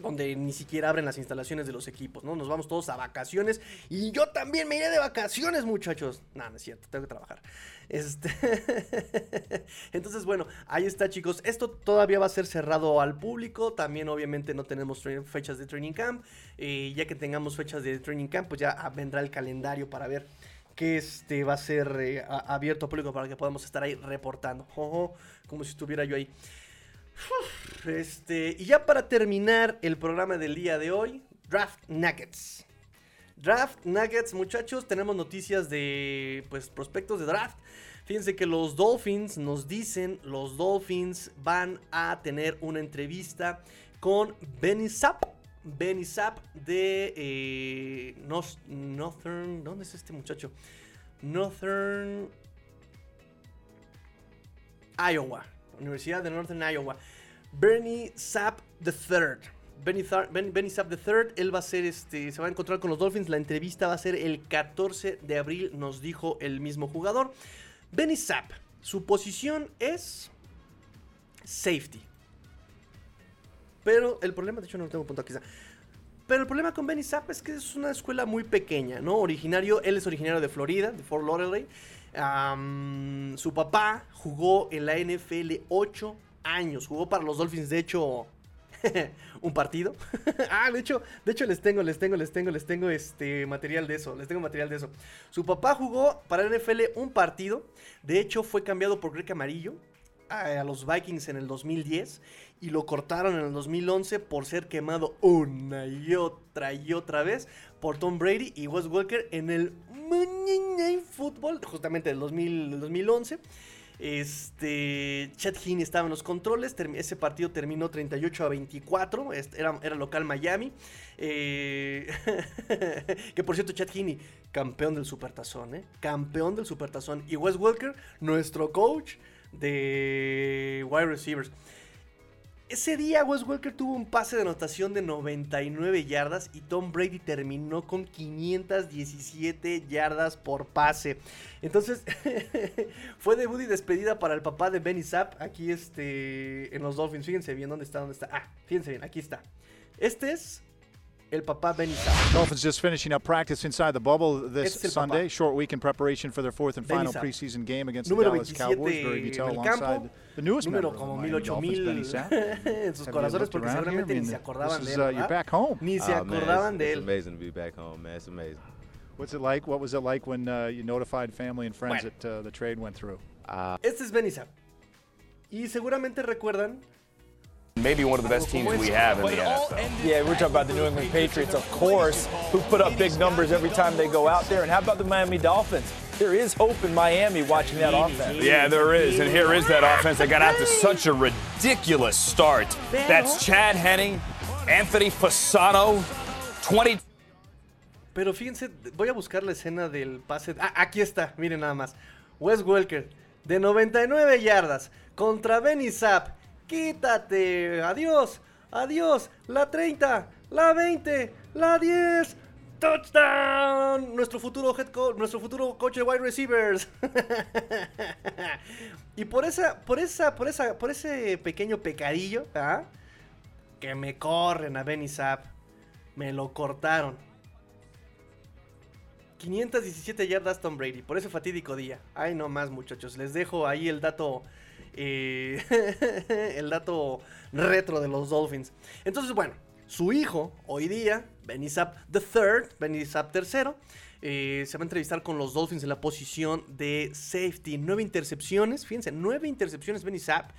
Donde ni siquiera abren las instalaciones de los equipos, ¿no? Nos vamos todos a vacaciones y yo también me iré de vacaciones, muchachos. No, no es cierto, tengo que trabajar. Este... Entonces, bueno, ahí está, chicos. Esto todavía va a ser cerrado al público. También, obviamente, no tenemos fechas de training camp. Eh, ya que tengamos fechas de training camp, pues ya ah, vendrá el calendario para ver que este va a ser eh, abierto al público para que podamos estar ahí reportando. Como si estuviera yo ahí. Este, y ya para terminar el programa del día de hoy, Draft Nuggets. Draft Nuggets, muchachos, tenemos noticias de pues prospectos de draft. Fíjense que los Dolphins nos dicen, los Dolphins van a tener una entrevista con Benny Sapp. Benny Sapp de eh, Nos- Northern, ¿dónde es este muchacho? Northern Iowa, Universidad de Northern Iowa. Bernie Sapp III. Benny, Sapp III, él va a ser este, se va a encontrar con los Dolphins. La entrevista va a ser el 14 de abril, nos dijo el mismo jugador. Benny Sapp, su posición es safety. Pero el problema, de hecho no lo tengo punto está. Pero el problema con Benny Sapp es que es una escuela muy pequeña, ¿no? Originario, él es originario de Florida, de Fort Lauderdale. Su papá jugó en la NFL 8 jugó para los Dolphins, de hecho, un partido. ah, de hecho, de hecho les tengo, les tengo, les tengo, les tengo este material de eso, les tengo material de eso. Su papá jugó para la NFL un partido, de hecho fue cambiado por Greg Amarillo a, los Vikings en el 2010 y lo cortaron en el 2011 por ser quemado una y otra y otra vez por Tom Brady y Wes Walker en el Monday Football, justamente del 2000 del 2011. Este, Chad Heaney estaba en los controles. ese partido terminó 38 a 24. este, era, local Miami. eh, que por cierto, Chad Heaney, campeón del Supertazón, ¿eh? Campeón del Supertazón. Y Wes Walker, nuestro coach de wide receivers. Ese día Wes Walker tuvo un pase de anotación de 99 yardas y Tom Brady terminó con 517 yardas por pase. Entonces fue debut y despedida para el papá de Benny Sapp aquí este, en los Dolphins. Fíjense bien dónde está, dónde está. Ah, fíjense bien, aquí está. Este es el papá Benny Dolphins just finishing up practice inside the bubble this Este es el Sunday. papá. Short week in preparation for their fourth and final Sapp. preseason game against Número the Dallas Cowboys. Very en alongside campo. the newest member Número of the como Miami Dolphins, Benny mil Sapp. en sus Have you corazones looked porque around seguramente I ni se acordaban this de is, él. uh, you're back home. Ni se Ah, man, it's, de it's amazing to be back home, man. It's amazing. What's it like? What was it like when uh, you notified family and friends Bueno. that uh, the trade went through? Uh, Este es Benny Y seguramente recuerdan maybe one of the best teams we have in the NFL. Yeah, we're talking about the New England Patriots, of course, who put up big numbers every time they go out there. And how about the Miami Dolphins? There is hope in Miami watching that offense. Yeah, there is, and here is that offense that got out to such a ridiculous start. That's Chad Henney, Anthony Fasano, 20. Pero fíjense, voy a buscar la escena del pase. Ah, aquí está, miren nada más. Wes Welker, de 99 yardas, contra Benny Sapp. Quítate, adiós, adiós, la 30, la 20, la 10. Touchdown, nuestro futuro head coach, nuestro futuro coach de wide receivers. y por esa, por esa, por esa, por ese pequeño pecadillo, ¿ah? que me corren a Benny Sapp, me lo cortaron. 517 yardas Tom Brady, por ese fatídico día. Ay, no más, muchachos. Les dejo ahí el dato. el dato retro de los Dolphins. Entonces, bueno, su hijo, hoy día, Benny Sapp III, Benny Sapp III, eh, se va a entrevistar con los Dolphins en la posición de safety. Nueve intercepciones, fíjense, nueve intercepciones Benny Sapp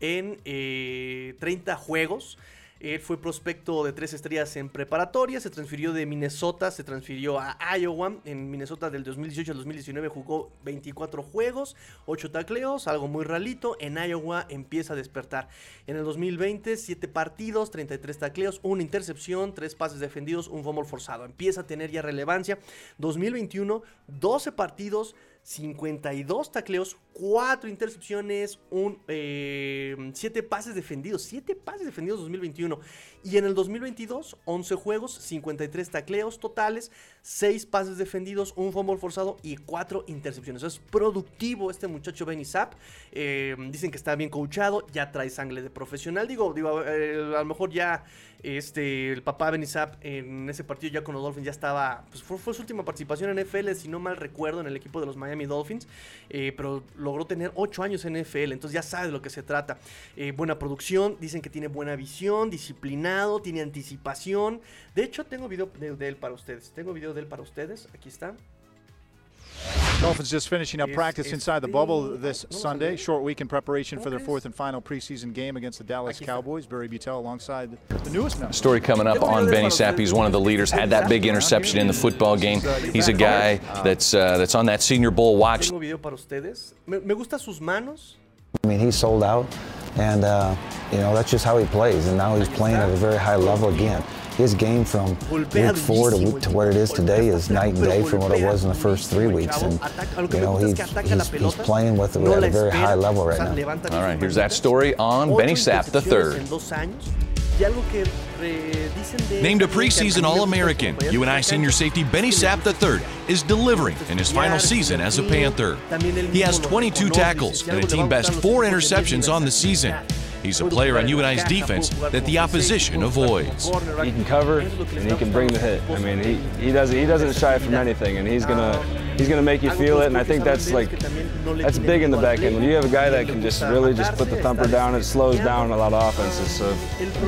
en eh, 30 juegos. Él fue prospecto de tres estrellas en preparatoria, se transfirió de Minnesota, se transfirió a Iowa. En Minnesota del 2018 al 2019 jugó 24 juegos, 8 tacleos, algo muy ralito. En Iowa empieza a despertar. En el 2020, 7 partidos, 33 tacleos, 1 intercepción, 3 pases defendidos, un fumble forzado. Empieza a tener ya relevancia. 2021, 12 partidos, 52 tacleos, 4 intercepciones, un, 7 pases defendidos. 7 pases defendidos 2021. Y en el 2022, 11 juegos, 53 tacleos totales, 6 pases defendidos, un fumble forzado y 4 intercepciones. Es productivo este muchacho Benny Sapp. Eh, dicen que está bien coachado, ya trae sangre de profesional. Digo, digo eh, a lo mejor ya Este, el papá Benny Sapp en ese partido ya con los Dolphins ya estaba, pues fue, fue su última participación en NFL, si no mal recuerdo, en el equipo de los Miami Dolphins, eh, pero logró tener 8 años en NFL, entonces ya sabe de lo que se trata. Eh, buena producción, dicen que tiene buena visión, disciplinado, tiene anticipación. De hecho, tengo video de, de él para ustedes. Tengo video de él para ustedes. Aquí está. Dolphins just finishing up practice inside the bubble this no, no Sunday. Short week in preparation for their fourth and final preseason game against the Dallas Cowboys. Barry Butel alongside the newest member. Story coming up on Benny Sapp. He's one of the leaders. Had that big interception in the football game. He's a guy that's uh, that's on that Senior Bowl watch. Tengo video para ustedes. Me, me sus manos. I mean, he sold out, and uh, you know that's just how he plays. And now he's playing at a very high level again. His game from Golpea week four to, durísimo, to what it is today is night and day from what it was in the first three weeks. And durísimo, chavo. Ataca- a lo que you know he's, que ataca la he's, he's playing with it at a very high level right now. levanta bien All sus right, here's that story on Benny Sapp the third. en dos años. Y algo que re- dicen de Named a él también, que preseason a mí me All gusta American, como compañero de UNI senior safety Benny Sapp mucho III is delivering in his final season as a Panther. He has 22 tackles and a team best four interceptions on the season. He's a player on UNI's defense that the opposition avoids. He can cover and he can bring the hit. I mean, he, he doesn't he doesn't shy from anything, and he's gonna he's gonna make you feel it. And I think that's like that's big in the back end. When you have a guy that can just really just put the thumper down, it slows down a lot of offenses. So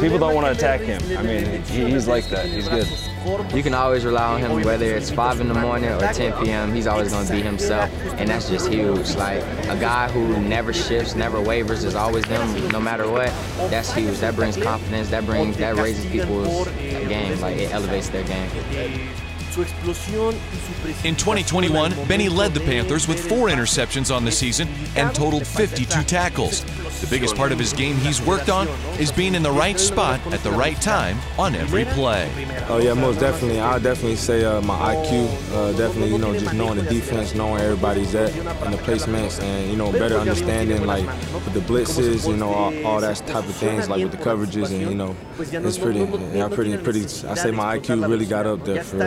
people don't want to attack him. I mean, he, he's like that. He's good. You can always rely on him, whether it's 5 in the morning or 10 p.m. He's always going to be himself, and that's just huge. Like a guy who never shifts, never wavers, is always them, no matter what. That's huge. That brings confidence. That brings that raises people's game. Like it elevates their game. Su explosión y su precisión In 2021, Benny led the Panthers with four interceptions on the season and totaled 52 tackles. The biggest part of his game he's worked on is being in the right spot at the right time on every play. Oh yeah, most definitely. I definitely say uh, my IQ. Uh, definitely, you know, just knowing the defense, knowing where everybody's at, and the placements, and you know, better understanding like with the blitzes, you know, all, all that type of things, like with the coverages, and you know, it's pretty, yeah, pretty, pretty. I say my IQ really got up there for.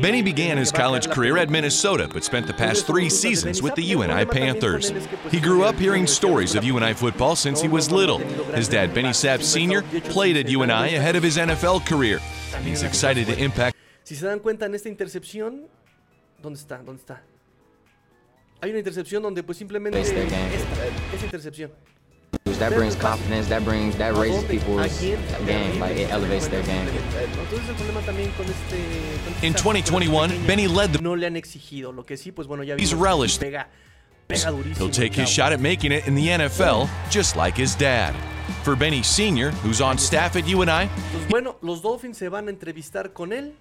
Benny began his college career at Minnesota, but spent the past three seasons with the UNI Panthers. He grew up hearing stories of UNI football since he was little. His dad, Benny Sapp Sr., played at UNI ahead of his NFL career. And he's excited to impact Si se dan cuenta en esta intercepción, ¿dónde está? ¿Dónde está? Hay una intercepción donde pues simplemente Place esta, esa intercepción. That brings confidence. That brings that raises people's game. Like it elevates their game. In Sapp, 2021, Benny led the No le han exigido, lo que sí, pues bueno, ya He's relished. pega, pega durísimo. He'll take his shot at making it in the NFL, just like his dad. For Benny Sr., who's on staff at UNI, Pues bueno, los Dolphins se van a entrevistar con él.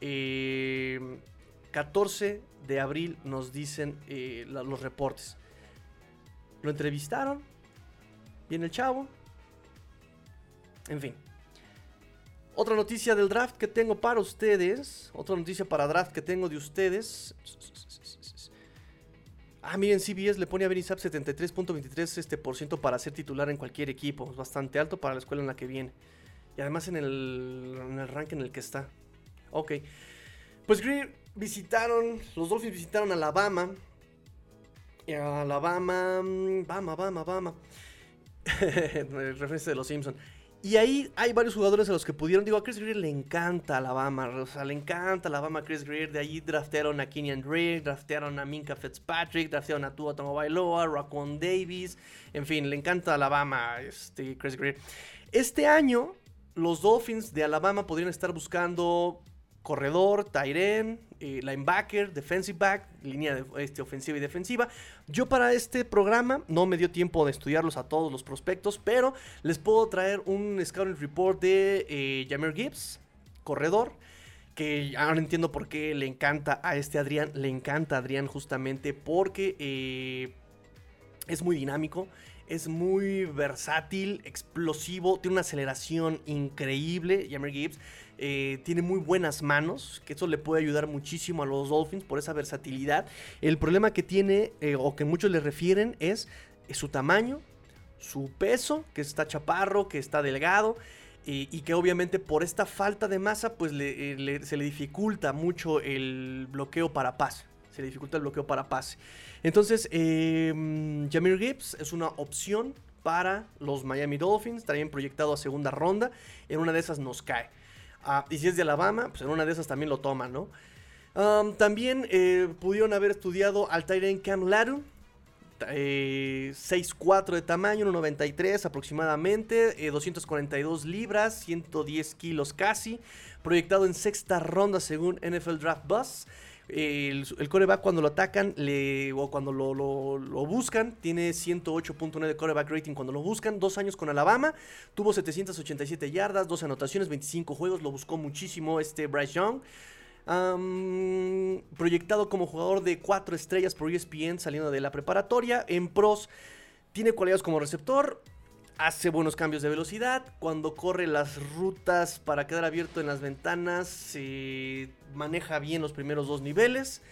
Eh, 14 de abril nos dicen eh, la- los reportes. Lo entrevistaron. Viene el chavo. En fin. Otra noticia del draft que tengo para ustedes. Otra noticia para draft que tengo de ustedes. Ah, miren, CBS le pone a Benny Sapp 73.23 este por ciento para ser titular en cualquier equipo. Es bastante alto para la escuela en la que viene. Y además en el, en el en el que está. Ok. Pues Greer visitaron, los Dolphins visitaron Alabama. Alabama, mm, Bama, Bama, Bama. Referencia de los Simpsons. Y ahí hay varios jugadores a los que pudieron. Digo, a Chris Greer le encanta Alabama. O sea, le encanta Alabama a Chris Greer. De ahí draftearon a Kenyan Drake, draftearon a Minka Fitzpatrick, draftearon a Tua Tagovailoa, Raquan Davis. En fin, le encanta Alabama este, Chris Greer. Este año, los Dolphins de Alabama podrían estar buscando corredor, Tyren, eh, linebacker, defensive back, línea de, este, ofensiva y defensiva. Yo para este programa no me dio tiempo de estudiarlos a todos los prospectos, pero les puedo traer un scouting report de eh, Gibbs, corredor, que ahora entiendo por qué le encanta a este Adrián, le encanta a Adrián justamente porque eh, es muy dinámico, es muy versátil, explosivo, tiene una aceleración increíble, Jameer Gibbs. Eh, tiene muy buenas manos, que eso le puede ayudar muchísimo a los Dolphins por esa versatilidad. El problema que tiene, eh, o que muchos le refieren, es, es su tamaño, su peso, que está chaparro, que está delgado. eh, y que obviamente por esta falta de masa, pues eh, se le dificulta mucho el bloqueo para pase. Se le dificulta el bloqueo para pase. Entonces, eh, Jameer Gibbs es una opción para los Miami Dolphins, también proyectado a segunda ronda. En una de esas nos cae. Ah, y si es de Alabama, pues en una de esas también lo toman, ¿no? Um, también eh, pudieron haber estudiado al Tyrant Cam Laru. eh, 6'4 de tamaño, 1'93 aproximadamente, eh, 242 libras, 110 kilos casi, proyectado en sexta ronda según NFL Draft Bus. El, el coreback cuando lo atacan le, o cuando lo, lo- buscan tiene 108.9 de coreback rating cuando lo buscan. Dos años con Alabama, tuvo 787 yardas, 12 anotaciones, 25 juegos, lo buscó muchísimo este Bryce Young. Proyectado como jugador de 4 estrellas por ESPN saliendo de la preparatoria. En pros tiene cualidades como receptor, hace buenos cambios de velocidad. Cuando corre las rutas para quedar abierto en las ventanas, se maneja bien los primeros dos niveles.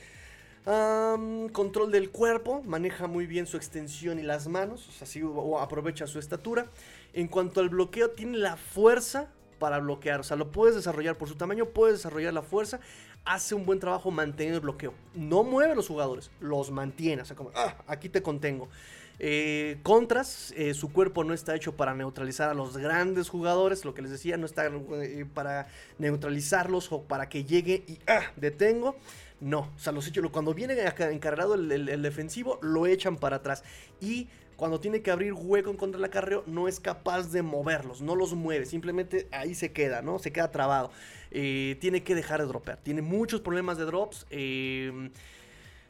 Control del cuerpo, maneja muy bien su extensión y las manos, o sea, aprovecha su estatura. En cuanto al bloqueo, tiene la fuerza para bloquear, o sea, lo puedes desarrollar por su tamaño, puedes desarrollar la fuerza, hace un buen trabajo manteniendo el bloqueo. No mueve a los jugadores, los mantiene, o sea, como, "Ah, aquí te contengo. Eh, contras, eh, su cuerpo no está hecho para neutralizar a los grandes jugadores, lo que les decía, no está eh, para neutralizarlos o para que llegue y ah, detengo. No, o sea, los hecho, cuando viene encargado el, el- el defensivo, lo echan para atrás. Y cuando tiene que abrir hueco en contra del acarreo, no es capaz de moverlos, no los mueve, simplemente ahí se queda, ¿no? Se queda trabado. Tiene que dejar de dropear, tiene muchos problemas de drops.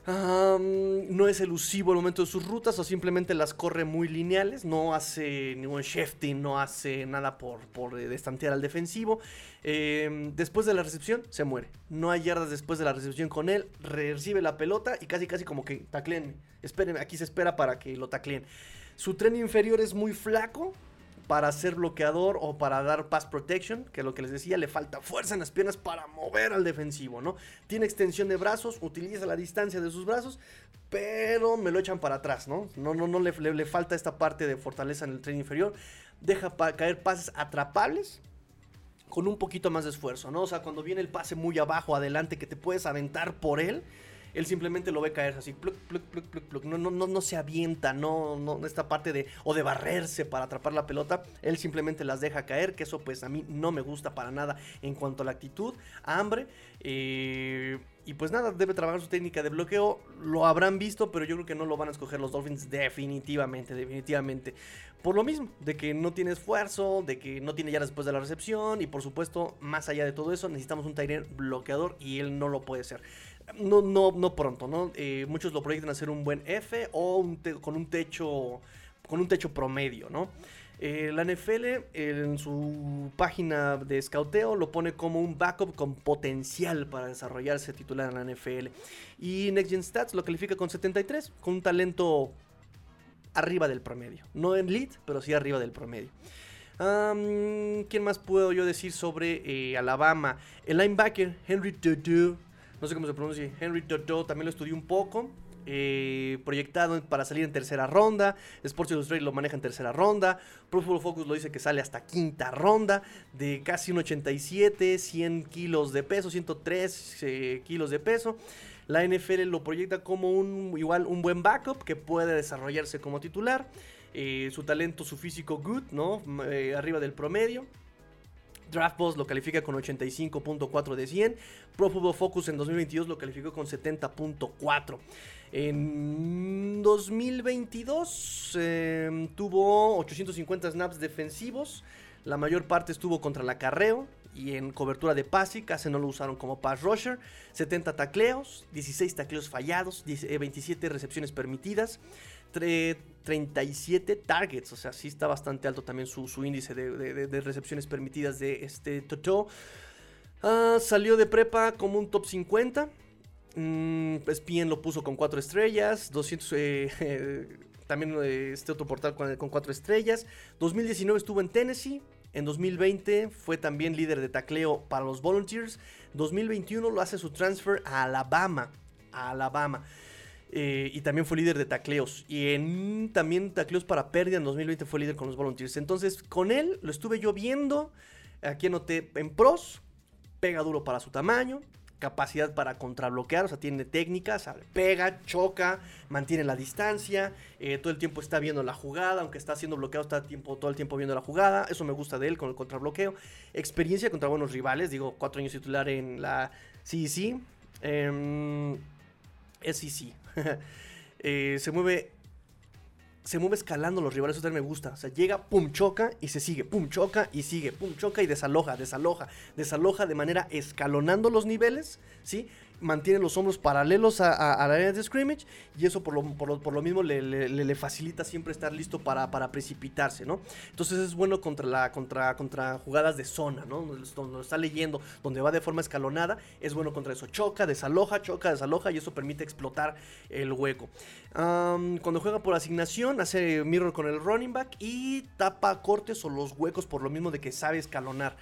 No es elusivo al momento de sus rutas o simplemente las corre muy lineales. No hace ningún shifting, no hace nada por, por eh, al defensivo. Em, después de la recepción, se muere. No hay yardas después de la recepción con él. Recibe la pelota y casi, casi como que tacleen. Esperen, aquí se espera para que lo tacleen. Su tren inferior es muy flaco para ser bloqueador o para dar pass protection, que lo que les decía, le falta fuerza en las piernas para mover al defensivo, ¿no? Tiene extensión de brazos, utiliza la distancia de sus brazos, pero me lo echan para atrás, ¿no? No, no, no le, falta esta parte de fortaleza en el tren inferior. Deja caer pases atrapables con un poquito más de esfuerzo, ¿no? O sea, cuando viene el pase muy abajo, adelante, que te puedes aventar por él, él simplemente lo ve caer así, pluc, pluc, pluc, pluc, pluc. No, se avienta, no, no, esta parte de, o de barrerse para atrapar la pelota, él simplemente las deja caer, que eso pues a mí no me gusta para nada en cuanto a la actitud, hambre, eh, y pues nada, debe trabajar su técnica de bloqueo, lo habrán visto, pero yo creo que no lo van a escoger los Dolphins definitivamente, definitivamente. Por lo mismo, de que no tiene esfuerzo, de que no tiene ya después de la recepción, y por supuesto, más allá de todo eso, necesitamos un Tyrant bloqueador y él no lo puede ser. No, no, no pronto, ¿no? Eh, muchos lo proyectan a ser un buen F o un con un techo con un techo promedio, ¿no? Eh, la NFL en su página de scouteo lo pone como un backup con potencial para desarrollarse titular en la NFL. Y Next Gen Stats lo califica con 73, con un talento arriba del promedio. No en lead, pero sí arriba del promedio. ¿Quién más puedo yo decir sobre eh, Alabama? El linebacker Henry Dodo, no sé cómo se pronuncia, Henry Dodo, también lo estudié un poco. eh, proyectado para salir en tercera ronda. Sports Illustrated lo maneja en tercera ronda. Pro Football Focus lo dice que sale hasta quinta ronda. De casi un 87, 100 kilos de peso, 103 eh, kilos de peso. La NFL lo proyecta como un igual un buen backup que puede desarrollarse como titular. Eh, su talento, su físico good, ¿no? Eh, arriba del promedio. Draft Boss lo califica con 85.4 de 100. Pro Football Focus en 2022 lo calificó con 70.4. En 2022 eh, tuvo 850 snaps defensivos. La mayor parte estuvo contra el acarreo y en cobertura de pase, casi no lo usaron como pass rusher. 70 tacleos, 16 tacleos fallados, 10 eh, 27 recepciones permitidas, 37 targets, o sea, sí está bastante alto también su, índice de, recepciones permitidas de este Toto. Ah, salió de prepa como un top 50. Mm, ESPN lo puso con 4 estrellas. 200, eh, también eh, este otro portal con, con 4 estrellas. 2019 estuvo en Tennessee. En 2020 fue también líder de tacleo para los Volunteers. 2021 lo hace su transfer Alabama. A Alabama. Eh, y también fue líder de tacleos. Y en también tacleos para pérdida en 2020 fue líder con los Volunteers. Entonces, con él lo estuve yo viendo. Aquí anoté en pros. Pega duro para su tamaño. capacidad para contrabloquear, o sea, tiene técnicas, pega, choca, mantiene la distancia, eh, todo el tiempo está viendo la jugada, aunque está siendo bloqueado, está tiempo, todo el tiempo viendo la jugada, eso me gusta de él con el contrabloqueo. Experiencia contra buenos rivales, digo, cuatro años titular en la CEC, em, SEC. Eh, se mueve se mueve escalando los rivales, eso también me gusta. O sea, llega, pum, choca y se sigue, pum, choca y sigue, pum, choca y desaloja, desaloja, desaloja de manera escalonando los niveles, ¿sí? Mantiene los hombros paralelos a, a- la área de scrimmage y eso por lo, por lo, por lo mismo le, le- facilita siempre estar listo para, para precipitarse, ¿no? Entonces es bueno contra, la, contra, contra jugadas de zona, ¿no? Donde, donde está leyendo, donde va de forma escalonada, es bueno contra eso. Choca, desaloja, choca, desaloja y eso permite explotar el hueco. Cuando juega por asignación, hace mirror con el running back y tapa cortes o los huecos por lo mismo de que sabe escalonar.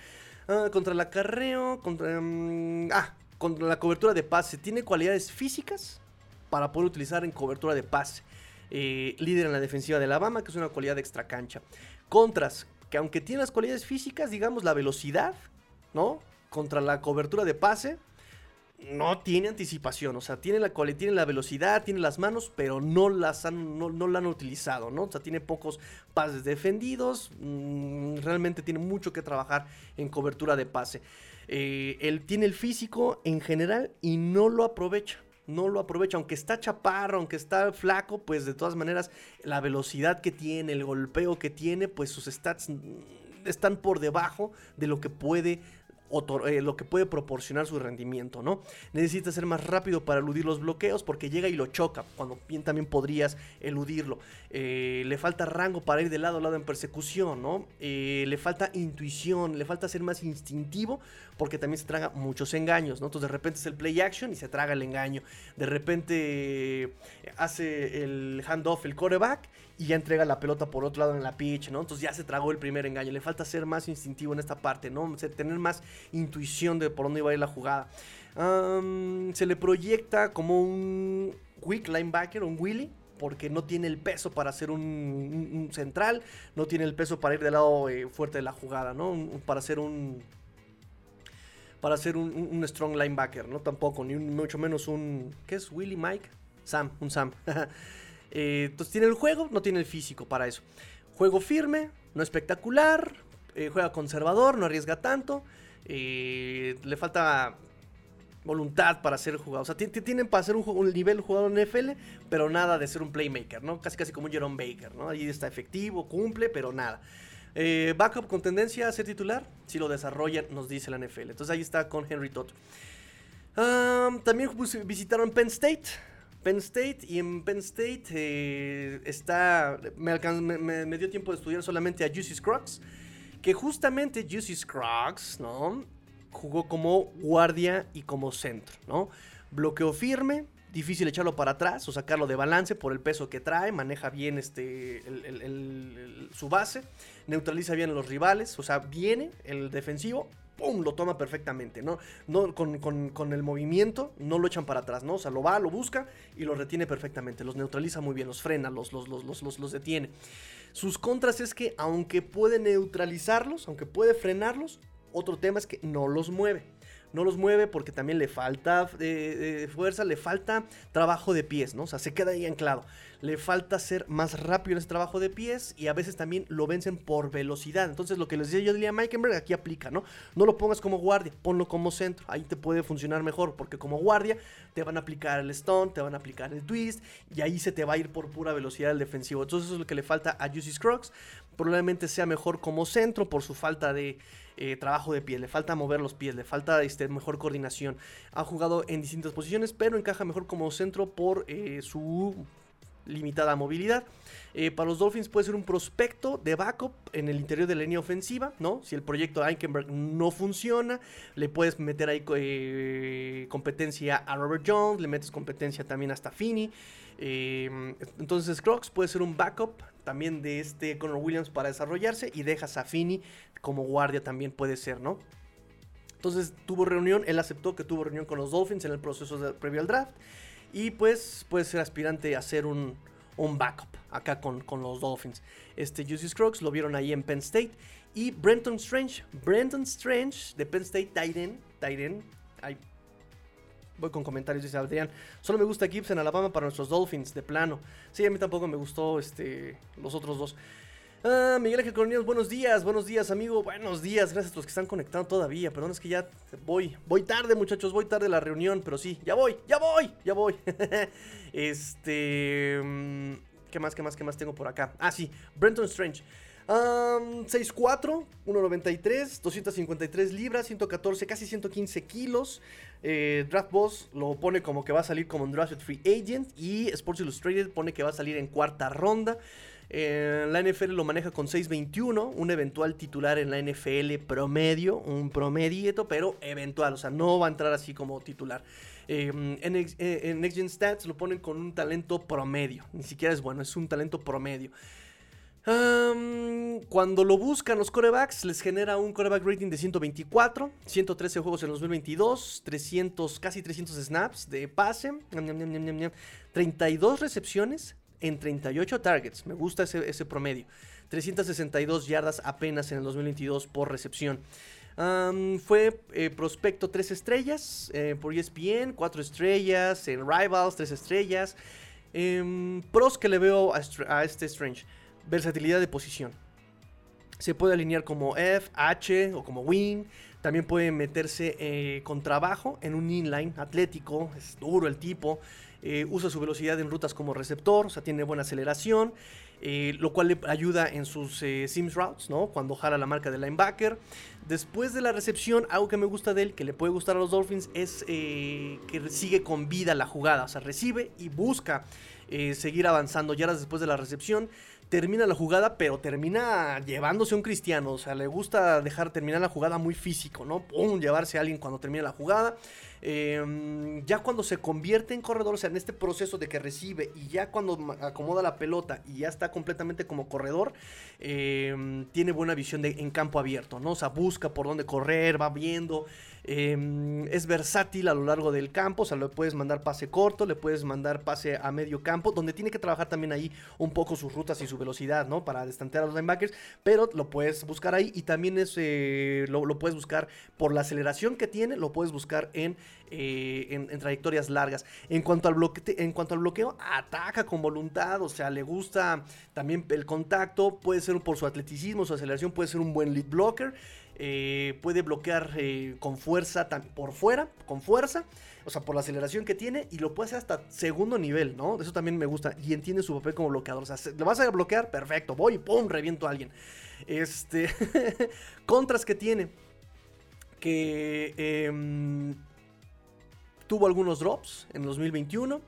Ah, contra el acarreo, contra... mm, ah, contra la cobertura de pase. Tiene cualidades físicas para poder utilizar en cobertura de pase. Eh, líder en la defensiva de Alabama, que es una cualidad extra cancha. Contras, que aunque tiene las cualidades físicas, digamos la velocidad, ¿no? Contra la cobertura de pase, no tiene anticipación, o sea, tiene la, tiene la velocidad, tiene las manos, pero no las han, no, no la han utilizado, ¿no? O sea, tiene pocos pases defendidos, mm, realmente tiene mucho que trabajar en cobertura de pase. Eh, él tiene el físico en general y no lo aprovecha. No lo aprovecha, aunque está chaparro, aunque está flaco, pues de todas maneras la velocidad que tiene, el golpeo que tiene, pues sus stats están por debajo de lo que puede eh, lo que puede proporcionar su rendimiento, ¿no? Necesita ser más rápido para eludir los bloqueos porque llega y lo choca, cuando bien también podrías eludirlo. Eh, le falta rango para ir de lado a lado en persecución, ¿no? Eh, le falta intuición, le falta ser más instintivo porque también se traga muchos engaños. Entonces de repente es el play action y se traga el engaño. De repente hace el handoff el quarterback y ya entrega la pelota por otro lado en la pitch, ¿no? Entonces ya se tragó el primer engaño. Le falta ser más instintivo en esta parte, ¿no? O sea, tener más intuición de por dónde iba a ir la jugada. Se le proyecta como un quick linebacker, un Willy, porque no tiene el peso para ser un, central, no tiene el peso para ir del lado eh, fuerte de la jugada, ¿no? Para ser un para ser un, strong linebacker, ¿no? Tampoco, ni mucho menos un ¿qué es Willy Mike? Sam, un Sam. Eh, entonces tiene el juego, no tiene el físico para eso. Juego firme, no espectacular, eh, juega conservador, no arriesga tanto, eh, le falta voluntad para ser jugador. O sea, ti- ti- tienen para ser un, nivel jugador en NFL, pero nada de ser un playmaker, ¿no? Casi casi como un Jerome Baker, ¿no? Ahí está efectivo, cumple, pero nada. Backup con tendencia a ser titular, si lo desarrollan, nos dice la NFL. Entonces ahí está con Henry Todd. También bus- visitaron Penn State. Penn State y en Penn State eh, está. Me, dio tiempo de estudiar solamente a Juicy Scruggs. Que justamente Juicy Scruggs, ¿no? Jugó como guardia y como centro, ¿no? Bloqueo firme, difícil echarlo para atrás o sacarlo de balance por el peso que trae, maneja bien este, su base, neutraliza bien a los rivales, o sea, viene el defensivo, ¡pum! lo toma perfectamente, ¿no? no con, con- con el movimiento no lo echan para atrás, ¿no? O sea, lo va, lo busca y lo retiene perfectamente, los neutraliza muy bien, los frena, los, los, los, los, los, los detiene. Sus contras es que aunque puede neutralizarlos, aunque puede frenarlos, otro tema es que no los mueve. No los mueve porque también le falta eh, eh, fuerza, le falta trabajo de pies, ¿no? O sea, se queda ahí anclado. Le falta ser más rápido en ese trabajo de pies y a veces también lo vencen por velocidad. Entonces, lo que les decía yo de Meikenberg aquí aplica, ¿no? No lo pongas como guardia, ponlo como centro. Ahí te puede funcionar mejor porque como guardia te van a aplicar el stun, te van a aplicar el twist y ahí se te va a ir por pura velocidad el defensivo. Entonces, eso es lo que le falta a Juicy Scruggs. Probablemente sea mejor como centro por su falta de eh, trabajo de pies, le falta mover los pies, le falta este, mejor coordinación. Ha jugado en distintas posiciones, pero encaja mejor como centro por eh, su limitada movilidad. Eh, para los Dolphins puede ser un prospecto de backup en el interior de la línea ofensiva, ¿no? Si el proyecto de Eichenberg no funciona, le puedes meter ahí competencia a Robert Jones, le metes competencia también hasta Finney. Eh, entonces Crocs puede ser un backup también de este Conor Williams para desarrollarse y dejas a Finney como guardia también puede ser, ¿no? Entonces tuvo reunión, él aceptó que tuvo reunión con los Dolphins en el proceso previo al draft y pues puede ser aspirante a ser un, un backup acá con, con los Dolphins. Este Juicy Scruggs lo vieron ahí en Penn State y Brenton Strange, Brenton Strange de Penn State Titan, ay, Voy con comentarios, dice Adrián. Solo me gusta Gibbs en Alabama para nuestros Dolphins, de plano. Sí, a mí tampoco me gustó este, los otros dos. Ah, Miguel Ángel Coronel, buenos días, buenos días, amigo. Buenos días, gracias a los que están conectando todavía. Perdón, es que ya voy, voy tarde, muchachos, voy tarde a la reunión, pero sí, ya voy, ya voy, ya voy. este. mm, ¿Qué más, qué más, qué más tengo por acá? Ah, sí, Brenton Strange. Um, 6'4, 1'93, 253 libras, 114, casi 115 kilos. Eh, Draft Boss lo pone como que va a salir como un Drafted Free Agent. Y Sports Illustrated pone que va a salir en cuarta ronda. Eh, la NFL lo maneja con 6.21, un eventual titular en la NFL promedio, un promedieto, pero eventual, o sea, no va a entrar así como titular. Eh, en, eh, en Next Gen Stats lo ponen con un talento promedio, ni siquiera es bueno, es un talento promedio. Cuando lo buscan los corebacks, les genera un coreback rating de 124, 113 juegos en 2022, 300, casi 300 snaps de pase, ñam, ñam, ñam, ñam, ñam, ñam, 32 recepciones en 38 targets. Me gusta ese, promedio. 362 yardas apenas en el 2022 por recepción. Fue eh, prospecto 3 estrellas eh, por ESPN, 4 estrellas en Rivals, 3 estrellas. Em, pros que le veo a este Strange. Versatilidad de posición. Se puede alinear como F, H o como wing. También puede meterse eh, con trabajo en un inline atlético. Es duro el tipo. Eh, usa su velocidad en rutas como receptor. O sea, tiene buena aceleración. eh, lo cual le ayuda en sus sims routes, ¿no? Cuando jala la marca de linebacker. Después de la recepción, algo que me gusta de él, que le puede gustar a los Dolphins, es que sigue con vida la jugada. O sea, recibe y busca seguir avanzando yardas después de la recepción. Termina la jugada, pero termina llevándose a un cristiano. O sea, le gusta dejar terminar la jugada muy físico, ¿no? Pum, llevarse a alguien cuando termina la jugada. Eh, ya cuando se convierte en corredor, o sea, en este proceso de que recibe y ya cuando acomoda la pelota y ya está completamente como corredor, eh, tiene buena visión de, en campo abierto, ¿no? O sea, busca por dónde correr, va viendo. Eh, es versátil a lo largo del campo, o sea, le puedes mandar pase corto, le puedes mandar pase a medio campo, donde tiene que trabajar también ahí un poco sus rutas y su velocidad, ¿no? Para destantear a los linebackers, pero lo puedes buscar ahí y también es, eh, lo, puedes buscar por la aceleración que tiene, lo puedes buscar en, eh, en, trayectorias largas. En cuanto, al bloque, en cuanto al bloqueo, ataca con voluntad, o sea, le gusta también el contacto, puede ser por su atleticismo, su aceleración, puede ser un buen lead blocker. Eh, puede bloquear eh, con fuerza por fuera, con fuerza, o sea, por la aceleración que tiene y lo puede hacer hasta segundo nivel, ¿no? Eso también me gusta y entiende su papel como bloqueador. O sea, se- le vas a bloquear, perfecto, voy pum, reviento a alguien. Este, contras que tiene, que em, tuvo algunos drops en 2021.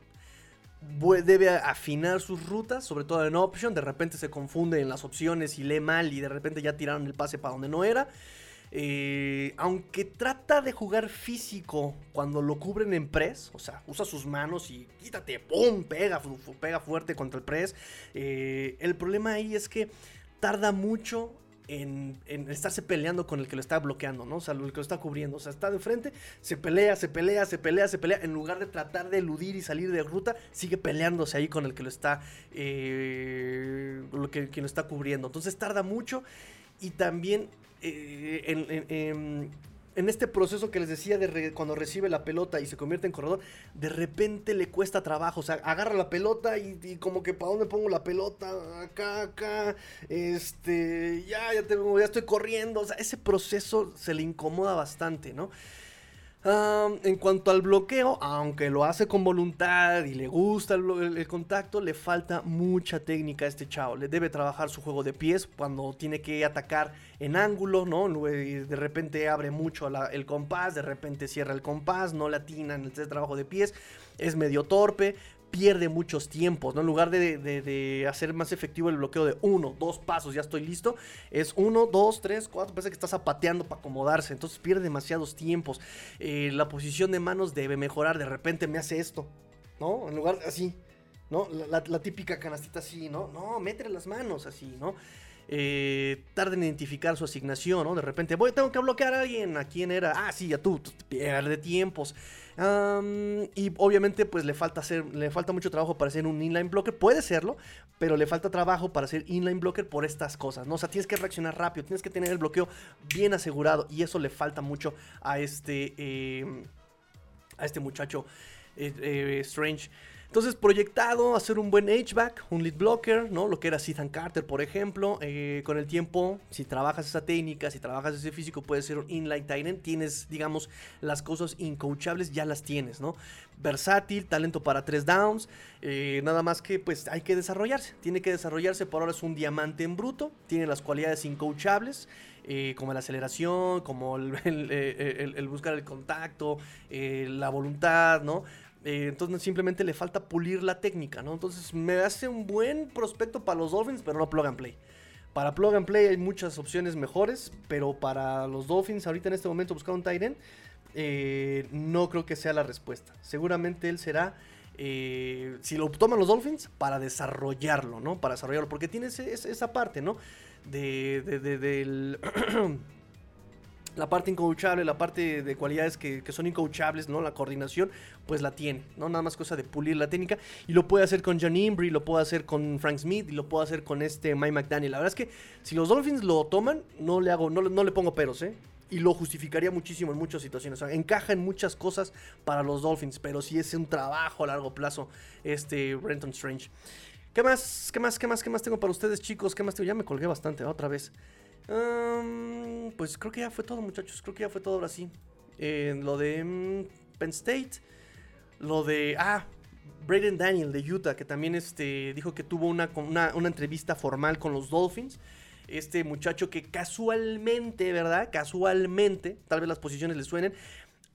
Debe afinar sus rutas, sobre todo en option. De repente se confunde en las opciones y lee mal y de repente ya tiraron el pase para donde no era. Eh, aunque trata de jugar físico cuando lo cubren en press, o sea, usa sus manos y quítate, ¡pum! Pega, pega fuerte contra el press. Eh, el problema ahí es que tarda mucho en, en estarse peleando con el que lo está bloqueando, ¿no? O sea, el que lo está cubriendo. O sea, está de frente, se pelea, se pelea, se pelea, se pelea. En lugar de tratar de eludir y salir de ruta, sigue peleándose ahí con el que lo está, eh, lo que, quien lo está cubriendo. Entonces tarda mucho y también eh, en- este proceso que les decía de cuando recibe la pelota y se convierte en corredor, de repente le cuesta trabajo. O sea, agarra la pelota y, y como que para dónde pongo la pelota, acá, acá, este, ya, ya, tengo, ya estoy corriendo. O sea, ese proceso se le incomoda bastante, ¿no? En cuanto al bloqueo, aunque lo hace con voluntad y le gusta el, contacto, le falta mucha técnica a este chavo. Le debe trabajar su juego de pies cuando tiene que atacar en ángulo, ¿no? Y De repente abre mucho el compás, de repente cierra el compás, no le atina en el trabajo de pies, es medio torpe, pierde muchos tiempos, ¿no? En lugar de, de- de hacer más efectivo el bloqueo de uno, dos pasos, ya estoy listo, es uno, dos, tres, cuatro, parece que está zapateando para acomodarse, entonces pierde demasiados tiempos. Eh, la posición de manos debe mejorar, de repente me hace esto, ¿no? En lugar así, ¿no? La, típica canastita así, ¿no? No, métele las manos así, ¿no? Eh, tarda en identificar su asignación, ¿no? De repente, voy, tengo que bloquear a alguien. ¿A quién era? Ah, sí, a tú, Pierde tiempos. Y obviamente, pues le falta hacer, le falta mucho trabajo para ser un inline blocker. Puede serlo, pero le falta trabajo para ser inline blocker por estas cosas, ¿no? O sea, tienes que reaccionar rápido, tienes que tener el bloqueo bien asegurado. Y eso le falta mucho a este. eh, a este muchacho eh, eh, Strange. Entonces, proyectado a ser un buen H-back, un lead blocker, ¿no? Lo que era Ethan Carter, por ejemplo. Eh, con el tiempo, si trabajas esa técnica, si trabajas ese físico, puede ser un inline tight end. Tienes, digamos, las cosas incoachables, ya las tienes, ¿no? Versátil, talento para tres downs. eh, nada más que, pues, hay que desarrollarse. Tiene que desarrollarse. Por ahora es un diamante en bruto. Tiene las cualidades incoachables. eh, como la aceleración, como el, buscar el contacto, la voluntad, ¿no? Eh, entonces simplemente le falta pulir la técnica, ¿no? Entonces me hace un buen prospecto para los Dolphins, pero no plug and play. Para plug and play hay muchas opciones mejores, pero para los Dolphins ahorita en este momento buscar un end, eh, no creo que sea la respuesta. Seguramente él será, eh, si lo toman los Dolphins, para desarrollarlo, ¿no? Para desarrollarlo, porque tiene esa parte, ¿no? De, de- de- del... la parte incoachable, la parte de cualidades que, que son incoachables, ¿no? La coordinación, pues la tiene, ¿no? Nada más cosa de pulir la técnica. Y lo puede hacer con John Imbri, lo puede hacer con Frank Smith, y lo puede hacer con este Mike McDaniel. La verdad es que si los Dolphins lo toman, no le hago, no, no le pongo peros, ¿eh? Y lo justificaría muchísimo en muchas situaciones. Encaja en muchas cosas para los Dolphins, pero sí es un trabajo a largo plazo, este Brenton Strange. ¿Qué más? ¿Qué más? ¿Qué más? ¿Qué más tengo para ustedes, chicos? ¿Qué más tengo? Ya me colgué bastante, otra vez. Pues creo que ya fue todo, muchachos. Creo que ya fue todo ahora sí. Eh, lo de mm, Penn State. Lo de. Ah, Braden Daniel de Utah, que también este, dijo que tuvo una, una, una entrevista formal con los Dolphins. Este muchacho que casualmente, ¿verdad? Casualmente, tal vez las posiciones le suenen,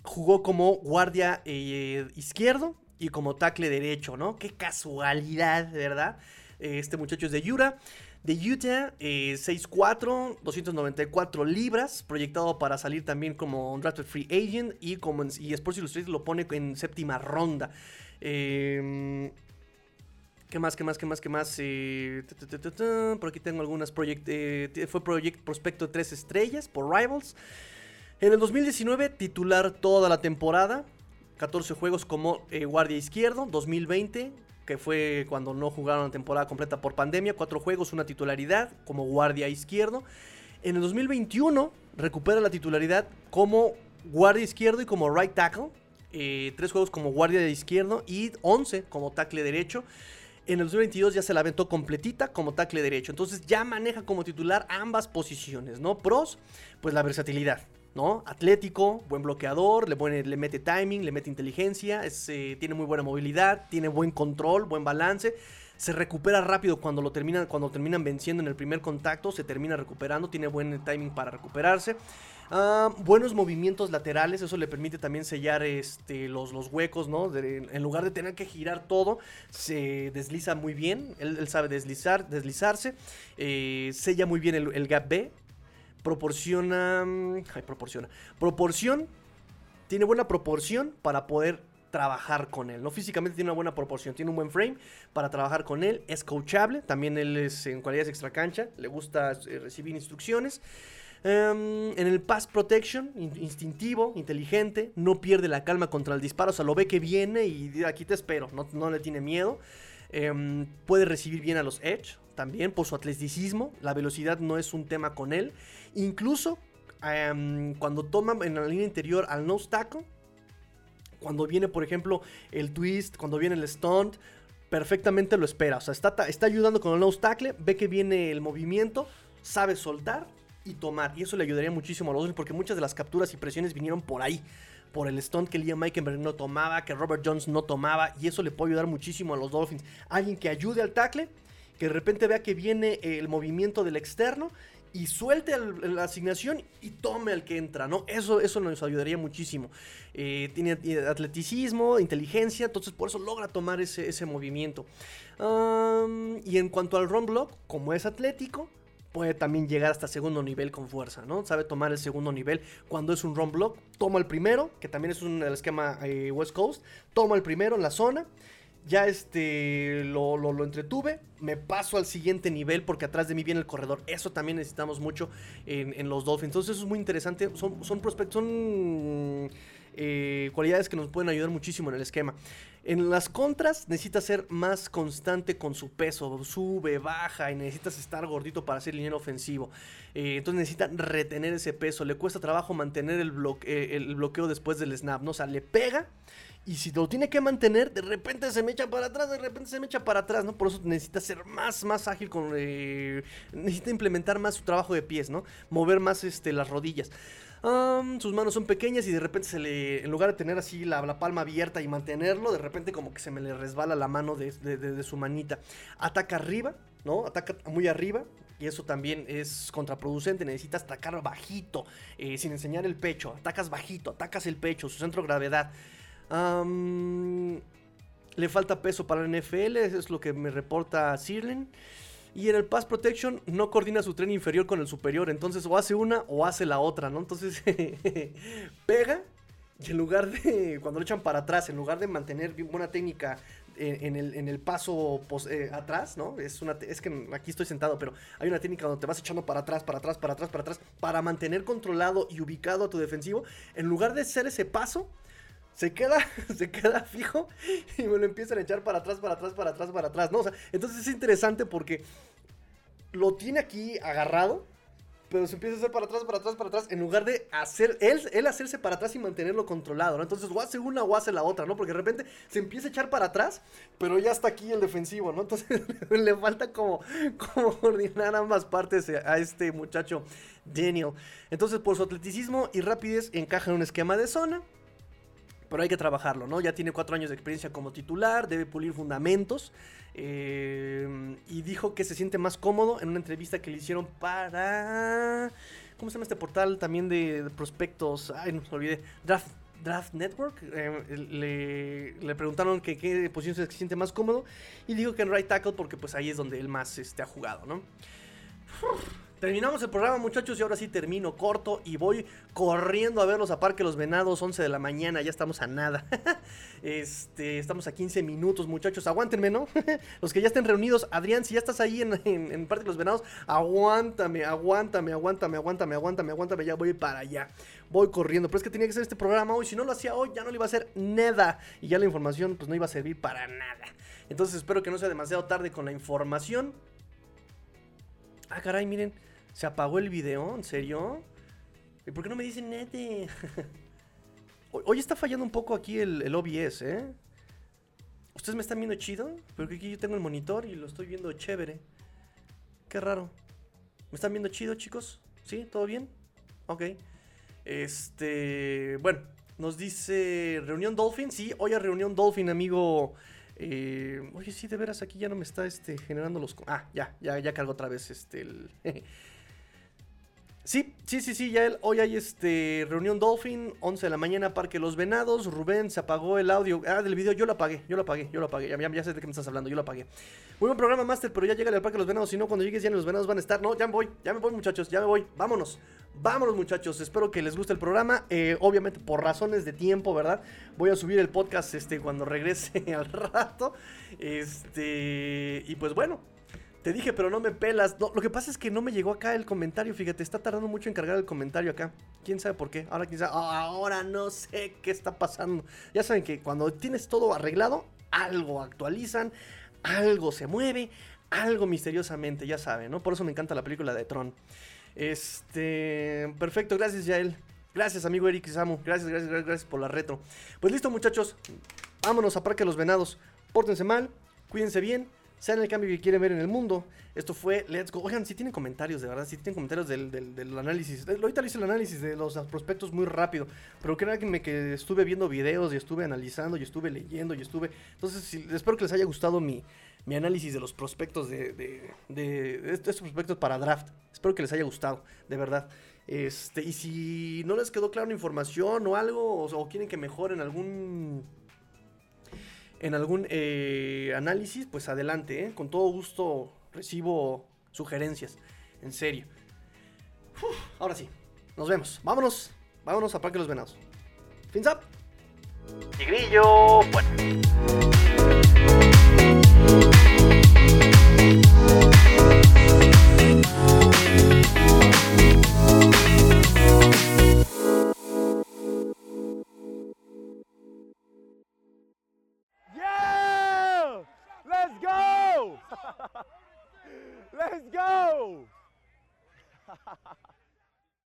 jugó como guardia eh, izquierdo y como tackle derecho, ¿no? Qué casualidad, ¿verdad? Este muchacho es de Utah. De Utah, eh, 6'4, 294 libras, proyectado para salir también como un drafted free agent y, como en- y Sports Illustrated lo pone en séptima ronda. Eh, ¿Qué más, qué más, qué más, qué más? Eh, por aquí tengo algunas project, eh, fue Project Prospecto de 3 estrellas por Rivals. En el 2019, titular toda la temporada. 14 juegos como eh, guardia izquierdo. 2020, que fue cuando no jugaron la temporada completa por pandemia. 4 juegos, una titularidad como guardia izquierdo. En el 2021, recupera la titularidad como guardia izquierdo y como right tackle. Eh, tres juegos como guardia de izquierdo y 11 como tackle derecho. En el 2022 ya se la aventó completita como tackle derecho. Entonces ya maneja como titular ambas posiciones, ¿no? Pros, pues la versatilidad, ¿no? Atlético, buen bloqueador, le, mete timing, le mete inteligencia, eh, tiene muy buena movilidad, tiene buen control, buen balance. Se recupera rápido cuando lo terminan, cuando terminan venciendo en el primer contacto, se termina recuperando, tiene buen timing para recuperarse. Ah, buenos movimientos laterales, eso le permite también sellar este, los, huecos, ¿no? En lugar de tener que girar todo, se desliza muy bien. Él, sabe deslizar, deslizarse. eh, sella muy bien el gap B. Proporciona. mm, Ay, proporciona. Proporción. Tiene buena proporción para poder trabajar con él, ¿no? Físicamente tiene una buena proporción, tiene un buen frame para trabajar con él, es coachable, también él es en cualidades extra cancha, le gusta eh, recibir instrucciones. Em, en el pass protection, in- instintivo, inteligente, no pierde la calma contra el disparo, o sea, lo ve que viene y aquí te espero, no, no le tiene miedo. Em, puede recibir bien a los edge, también por su atleticismo, la velocidad no es un tema con él. Incluso em, cuando toma en la línea interior al nose tackle, cuando viene, por ejemplo, el twist, cuando viene el stunt, perfectamente lo espera. O sea, está, está ayudando con el nose tackle, ve que viene el movimiento, sabe soltar y tomar. Y eso le ayudaría muchísimo a los porque muchas de las capturas y presiones vinieron por ahí. Por el stunt que Liam Meikenberg no tomaba, que Robert Jones no tomaba. Y eso le puede ayudar muchísimo a los Dolphins. Alguien que ayude al tackle, que de repente vea que viene el movimiento del externo y suelte el- la asignación y tome al que entra, ¿no? Eso, eso nos ayudaría muchísimo. Eh, tiene atleticismo, inteligencia, entonces por eso logra tomar ese, ese movimiento. Y en cuanto al run block, como es atlético, puede también llegar hasta segundo nivel con fuerza, ¿no? Sabe tomar el segundo nivel cuando es un run block. Toma el primero, que también es un el esquema eh, West Coast. Toma el primero en la zona. Ya este lo, lo, lo entretuve. Me paso al siguiente nivel porque atrás de mí viene el corredor. Eso también necesitamos mucho en, en los Dolphins. Entonces eso es muy interesante. Son, son prospectos, son eh, cualidades que nos pueden ayudar muchísimo en el esquema. En las contras necesitas ser más constante con su peso, sube, baja y necesitas estar gordito para ser liniero ofensivo. Eh, entonces necesita retener ese peso, le cuesta trabajo mantener el, bloque- eh, el bloqueo después del snap, ¿no? O sea, le pega y si lo tiene que mantener, de repente se me echa para atrás, de repente se me echa para atrás, ¿no? Por eso necesita ser más, más ágil con... eh, necesita implementar más su trabajo de pies, ¿no? Mover más este, las rodillas. Sus manos son pequeñas y de repente se le, en lugar de tener así la, palma abierta y mantenerlo, de repente como que se me le resbala la mano de, de- de- de su manita. Ataca arriba, ¿no? Ataca muy arriba. Y eso también es contraproducente. Necesitas atacar bajito, eh, sin enseñar el pecho. Atacas bajito, atacas el pecho, su centro de gravedad. Le falta peso para la NFL, eso es lo que me reporta Sirlen. Y en el Pass Protection no coordina su tren inferior con el superior. Entonces o hace una o hace la otra, ¿no? Entonces pega y en lugar de, cuando lo echan para atrás, en lugar de mantener buena técnica en, el, en el paso pos- eh, atrás, ¿no? Es, una, es que aquí estoy sentado, pero hay una técnica donde te vas echando para atrás, para atrás, para atrás, para atrás, para mantener controlado y ubicado a tu defensivo. En lugar de hacer ese paso, se queda, se queda fijo y me lo empiezan a echar para atrás, para atrás, para atrás, para atrás, ¿no? Entonces es interesante porque lo tiene aquí agarrado, pero se empieza a hacer para atrás, para atrás, para atrás, en lugar de hacer, él, él hacerse para atrás y mantenerlo controlado, ¿no? Entonces o hace una o hace la otra, ¿no? Porque de repente se empieza a echar para atrás, pero ya está aquí el defensivo, ¿no? Entonces le falta como, como coordinar ambas partes a este muchacho Daniel. Entonces por su atleticismo y rapidez encaja en un esquema de zona, pero hay que trabajarlo, ¿no? Ya tiene cuatro años de experiencia como titular, debe pulir fundamentos. eh, y dijo que se siente más cómodo en una entrevista que le hicieron para. ¿Cómo se llama este portal también de, prospectos? Ay, no me olvidé. Draft, Draft Network. eh, le, le preguntaron que qué posición se siente más cómodo. Y dijo que en right tackle porque pues ahí es donde él más este, ha jugado, ¿no? Terminamos el programa, muchachos, y ahora sí termino corto y voy corriendo a verlos a Parque Los Venados, 11 de la mañana, ya estamos a nada. este, estamos a 15 minutos, muchachos, aguántenme, ¿no? los que ya estén reunidos, Adrián, si ya estás ahí en, en- en Parque Los Venados, aguántame, aguántame, aguántame, aguántame, aguántame, aguántame, ya voy para allá. Voy corriendo, pero es que tenía que ser este programa hoy, si no lo hacía hoy, ya no le iba a hacer nada. Y ya la información, pues no iba a servir para nada. Entonces espero que no sea demasiado tarde con la información. Ah, caray, miren. Se apagó el video, ¿en serio? ¿Y por qué no me dicen nete? hoy, está fallando un poco aquí el, OBS, ¿eh? ¿Ustedes me están viendo chido? Porque aquí yo tengo el monitor y lo estoy viendo chévere. Qué raro. ¿Me están viendo chido, chicos? ¿Sí? ¿Todo bien? Ok. Este. Bueno, nos dice Reunión Dolphin. Sí, hoy a Reunión Dolphin, amigo. Eh, oye, sí, de veras, aquí ya no me está este, generando los. Ah, ya, ya, ya cargo otra vez este. El... Sí, sí, sí, sí, ya el- hoy hay este reunión Dolphin, 11 de la mañana, Parque Los Venados. Rubén, se apagó el audio. Ah, del video, yo lo apagué, yo lo apagué, yo lo apagué. Ya, ya- ya sé de qué me estás hablando, yo lo apagué. Muy buen programa, Master, pero ya llega al Parque Los Venados. Si no, cuando llegues ya en Los Venados van a estar. No, ya me voy, ya me voy, muchachos, ya me voy. Vámonos, vámonos, muchachos. Espero que les guste el programa. Eh, obviamente, por razones de tiempo, ¿verdad? Voy a subir el podcast este, cuando regrese al rato. Este, y pues bueno. Te dije, pero no me pelas. Lo que pasa es que no me llegó acá el comentario. Fíjate, está tardando mucho en cargar el comentario acá. ¿Quién sabe por qué? Ahora quién sabe. Ahora no sé qué está pasando. Ya saben que cuando tienes todo arreglado, algo actualizan, algo se mueve, algo misteriosamente, ya saben, ¿no? Por eso me encanta la película de Tron. Este, perfecto, gracias Yael. Gracias, amigo Eric Samu. Gracias, gracias, gracias, gracias por la retro. Pues listo, muchachos. Vámonos a Parque Los Venados. Pórtense mal, cuídense bien, sean el cambio que quieren ver en el mundo. Esto fue Let's. Oigan, si tienen comentarios, de verdad, si tienen comentarios del, del- del análisis. Ahorita le hice el análisis de los prospectos muy rápido, pero créanme que estuve viendo videos y estuve analizando y estuve leyendo y estuve... Entonces, espero que les haya gustado mi, mi análisis de los prospectos de, de, estos prospectos para draft. Espero que les haya gustado, de verdad. Este, y si no les quedó clara una información o algo, o quieren que mejoren algún en algún eh, análisis, pues adelante, ¿eh? con todo gusto recibo sugerencias, en serio. Ahora sí, nos vemos, vámonos, vámonos a Parque Los Venados. Fins up. Tigrillo, bueno. Let's go!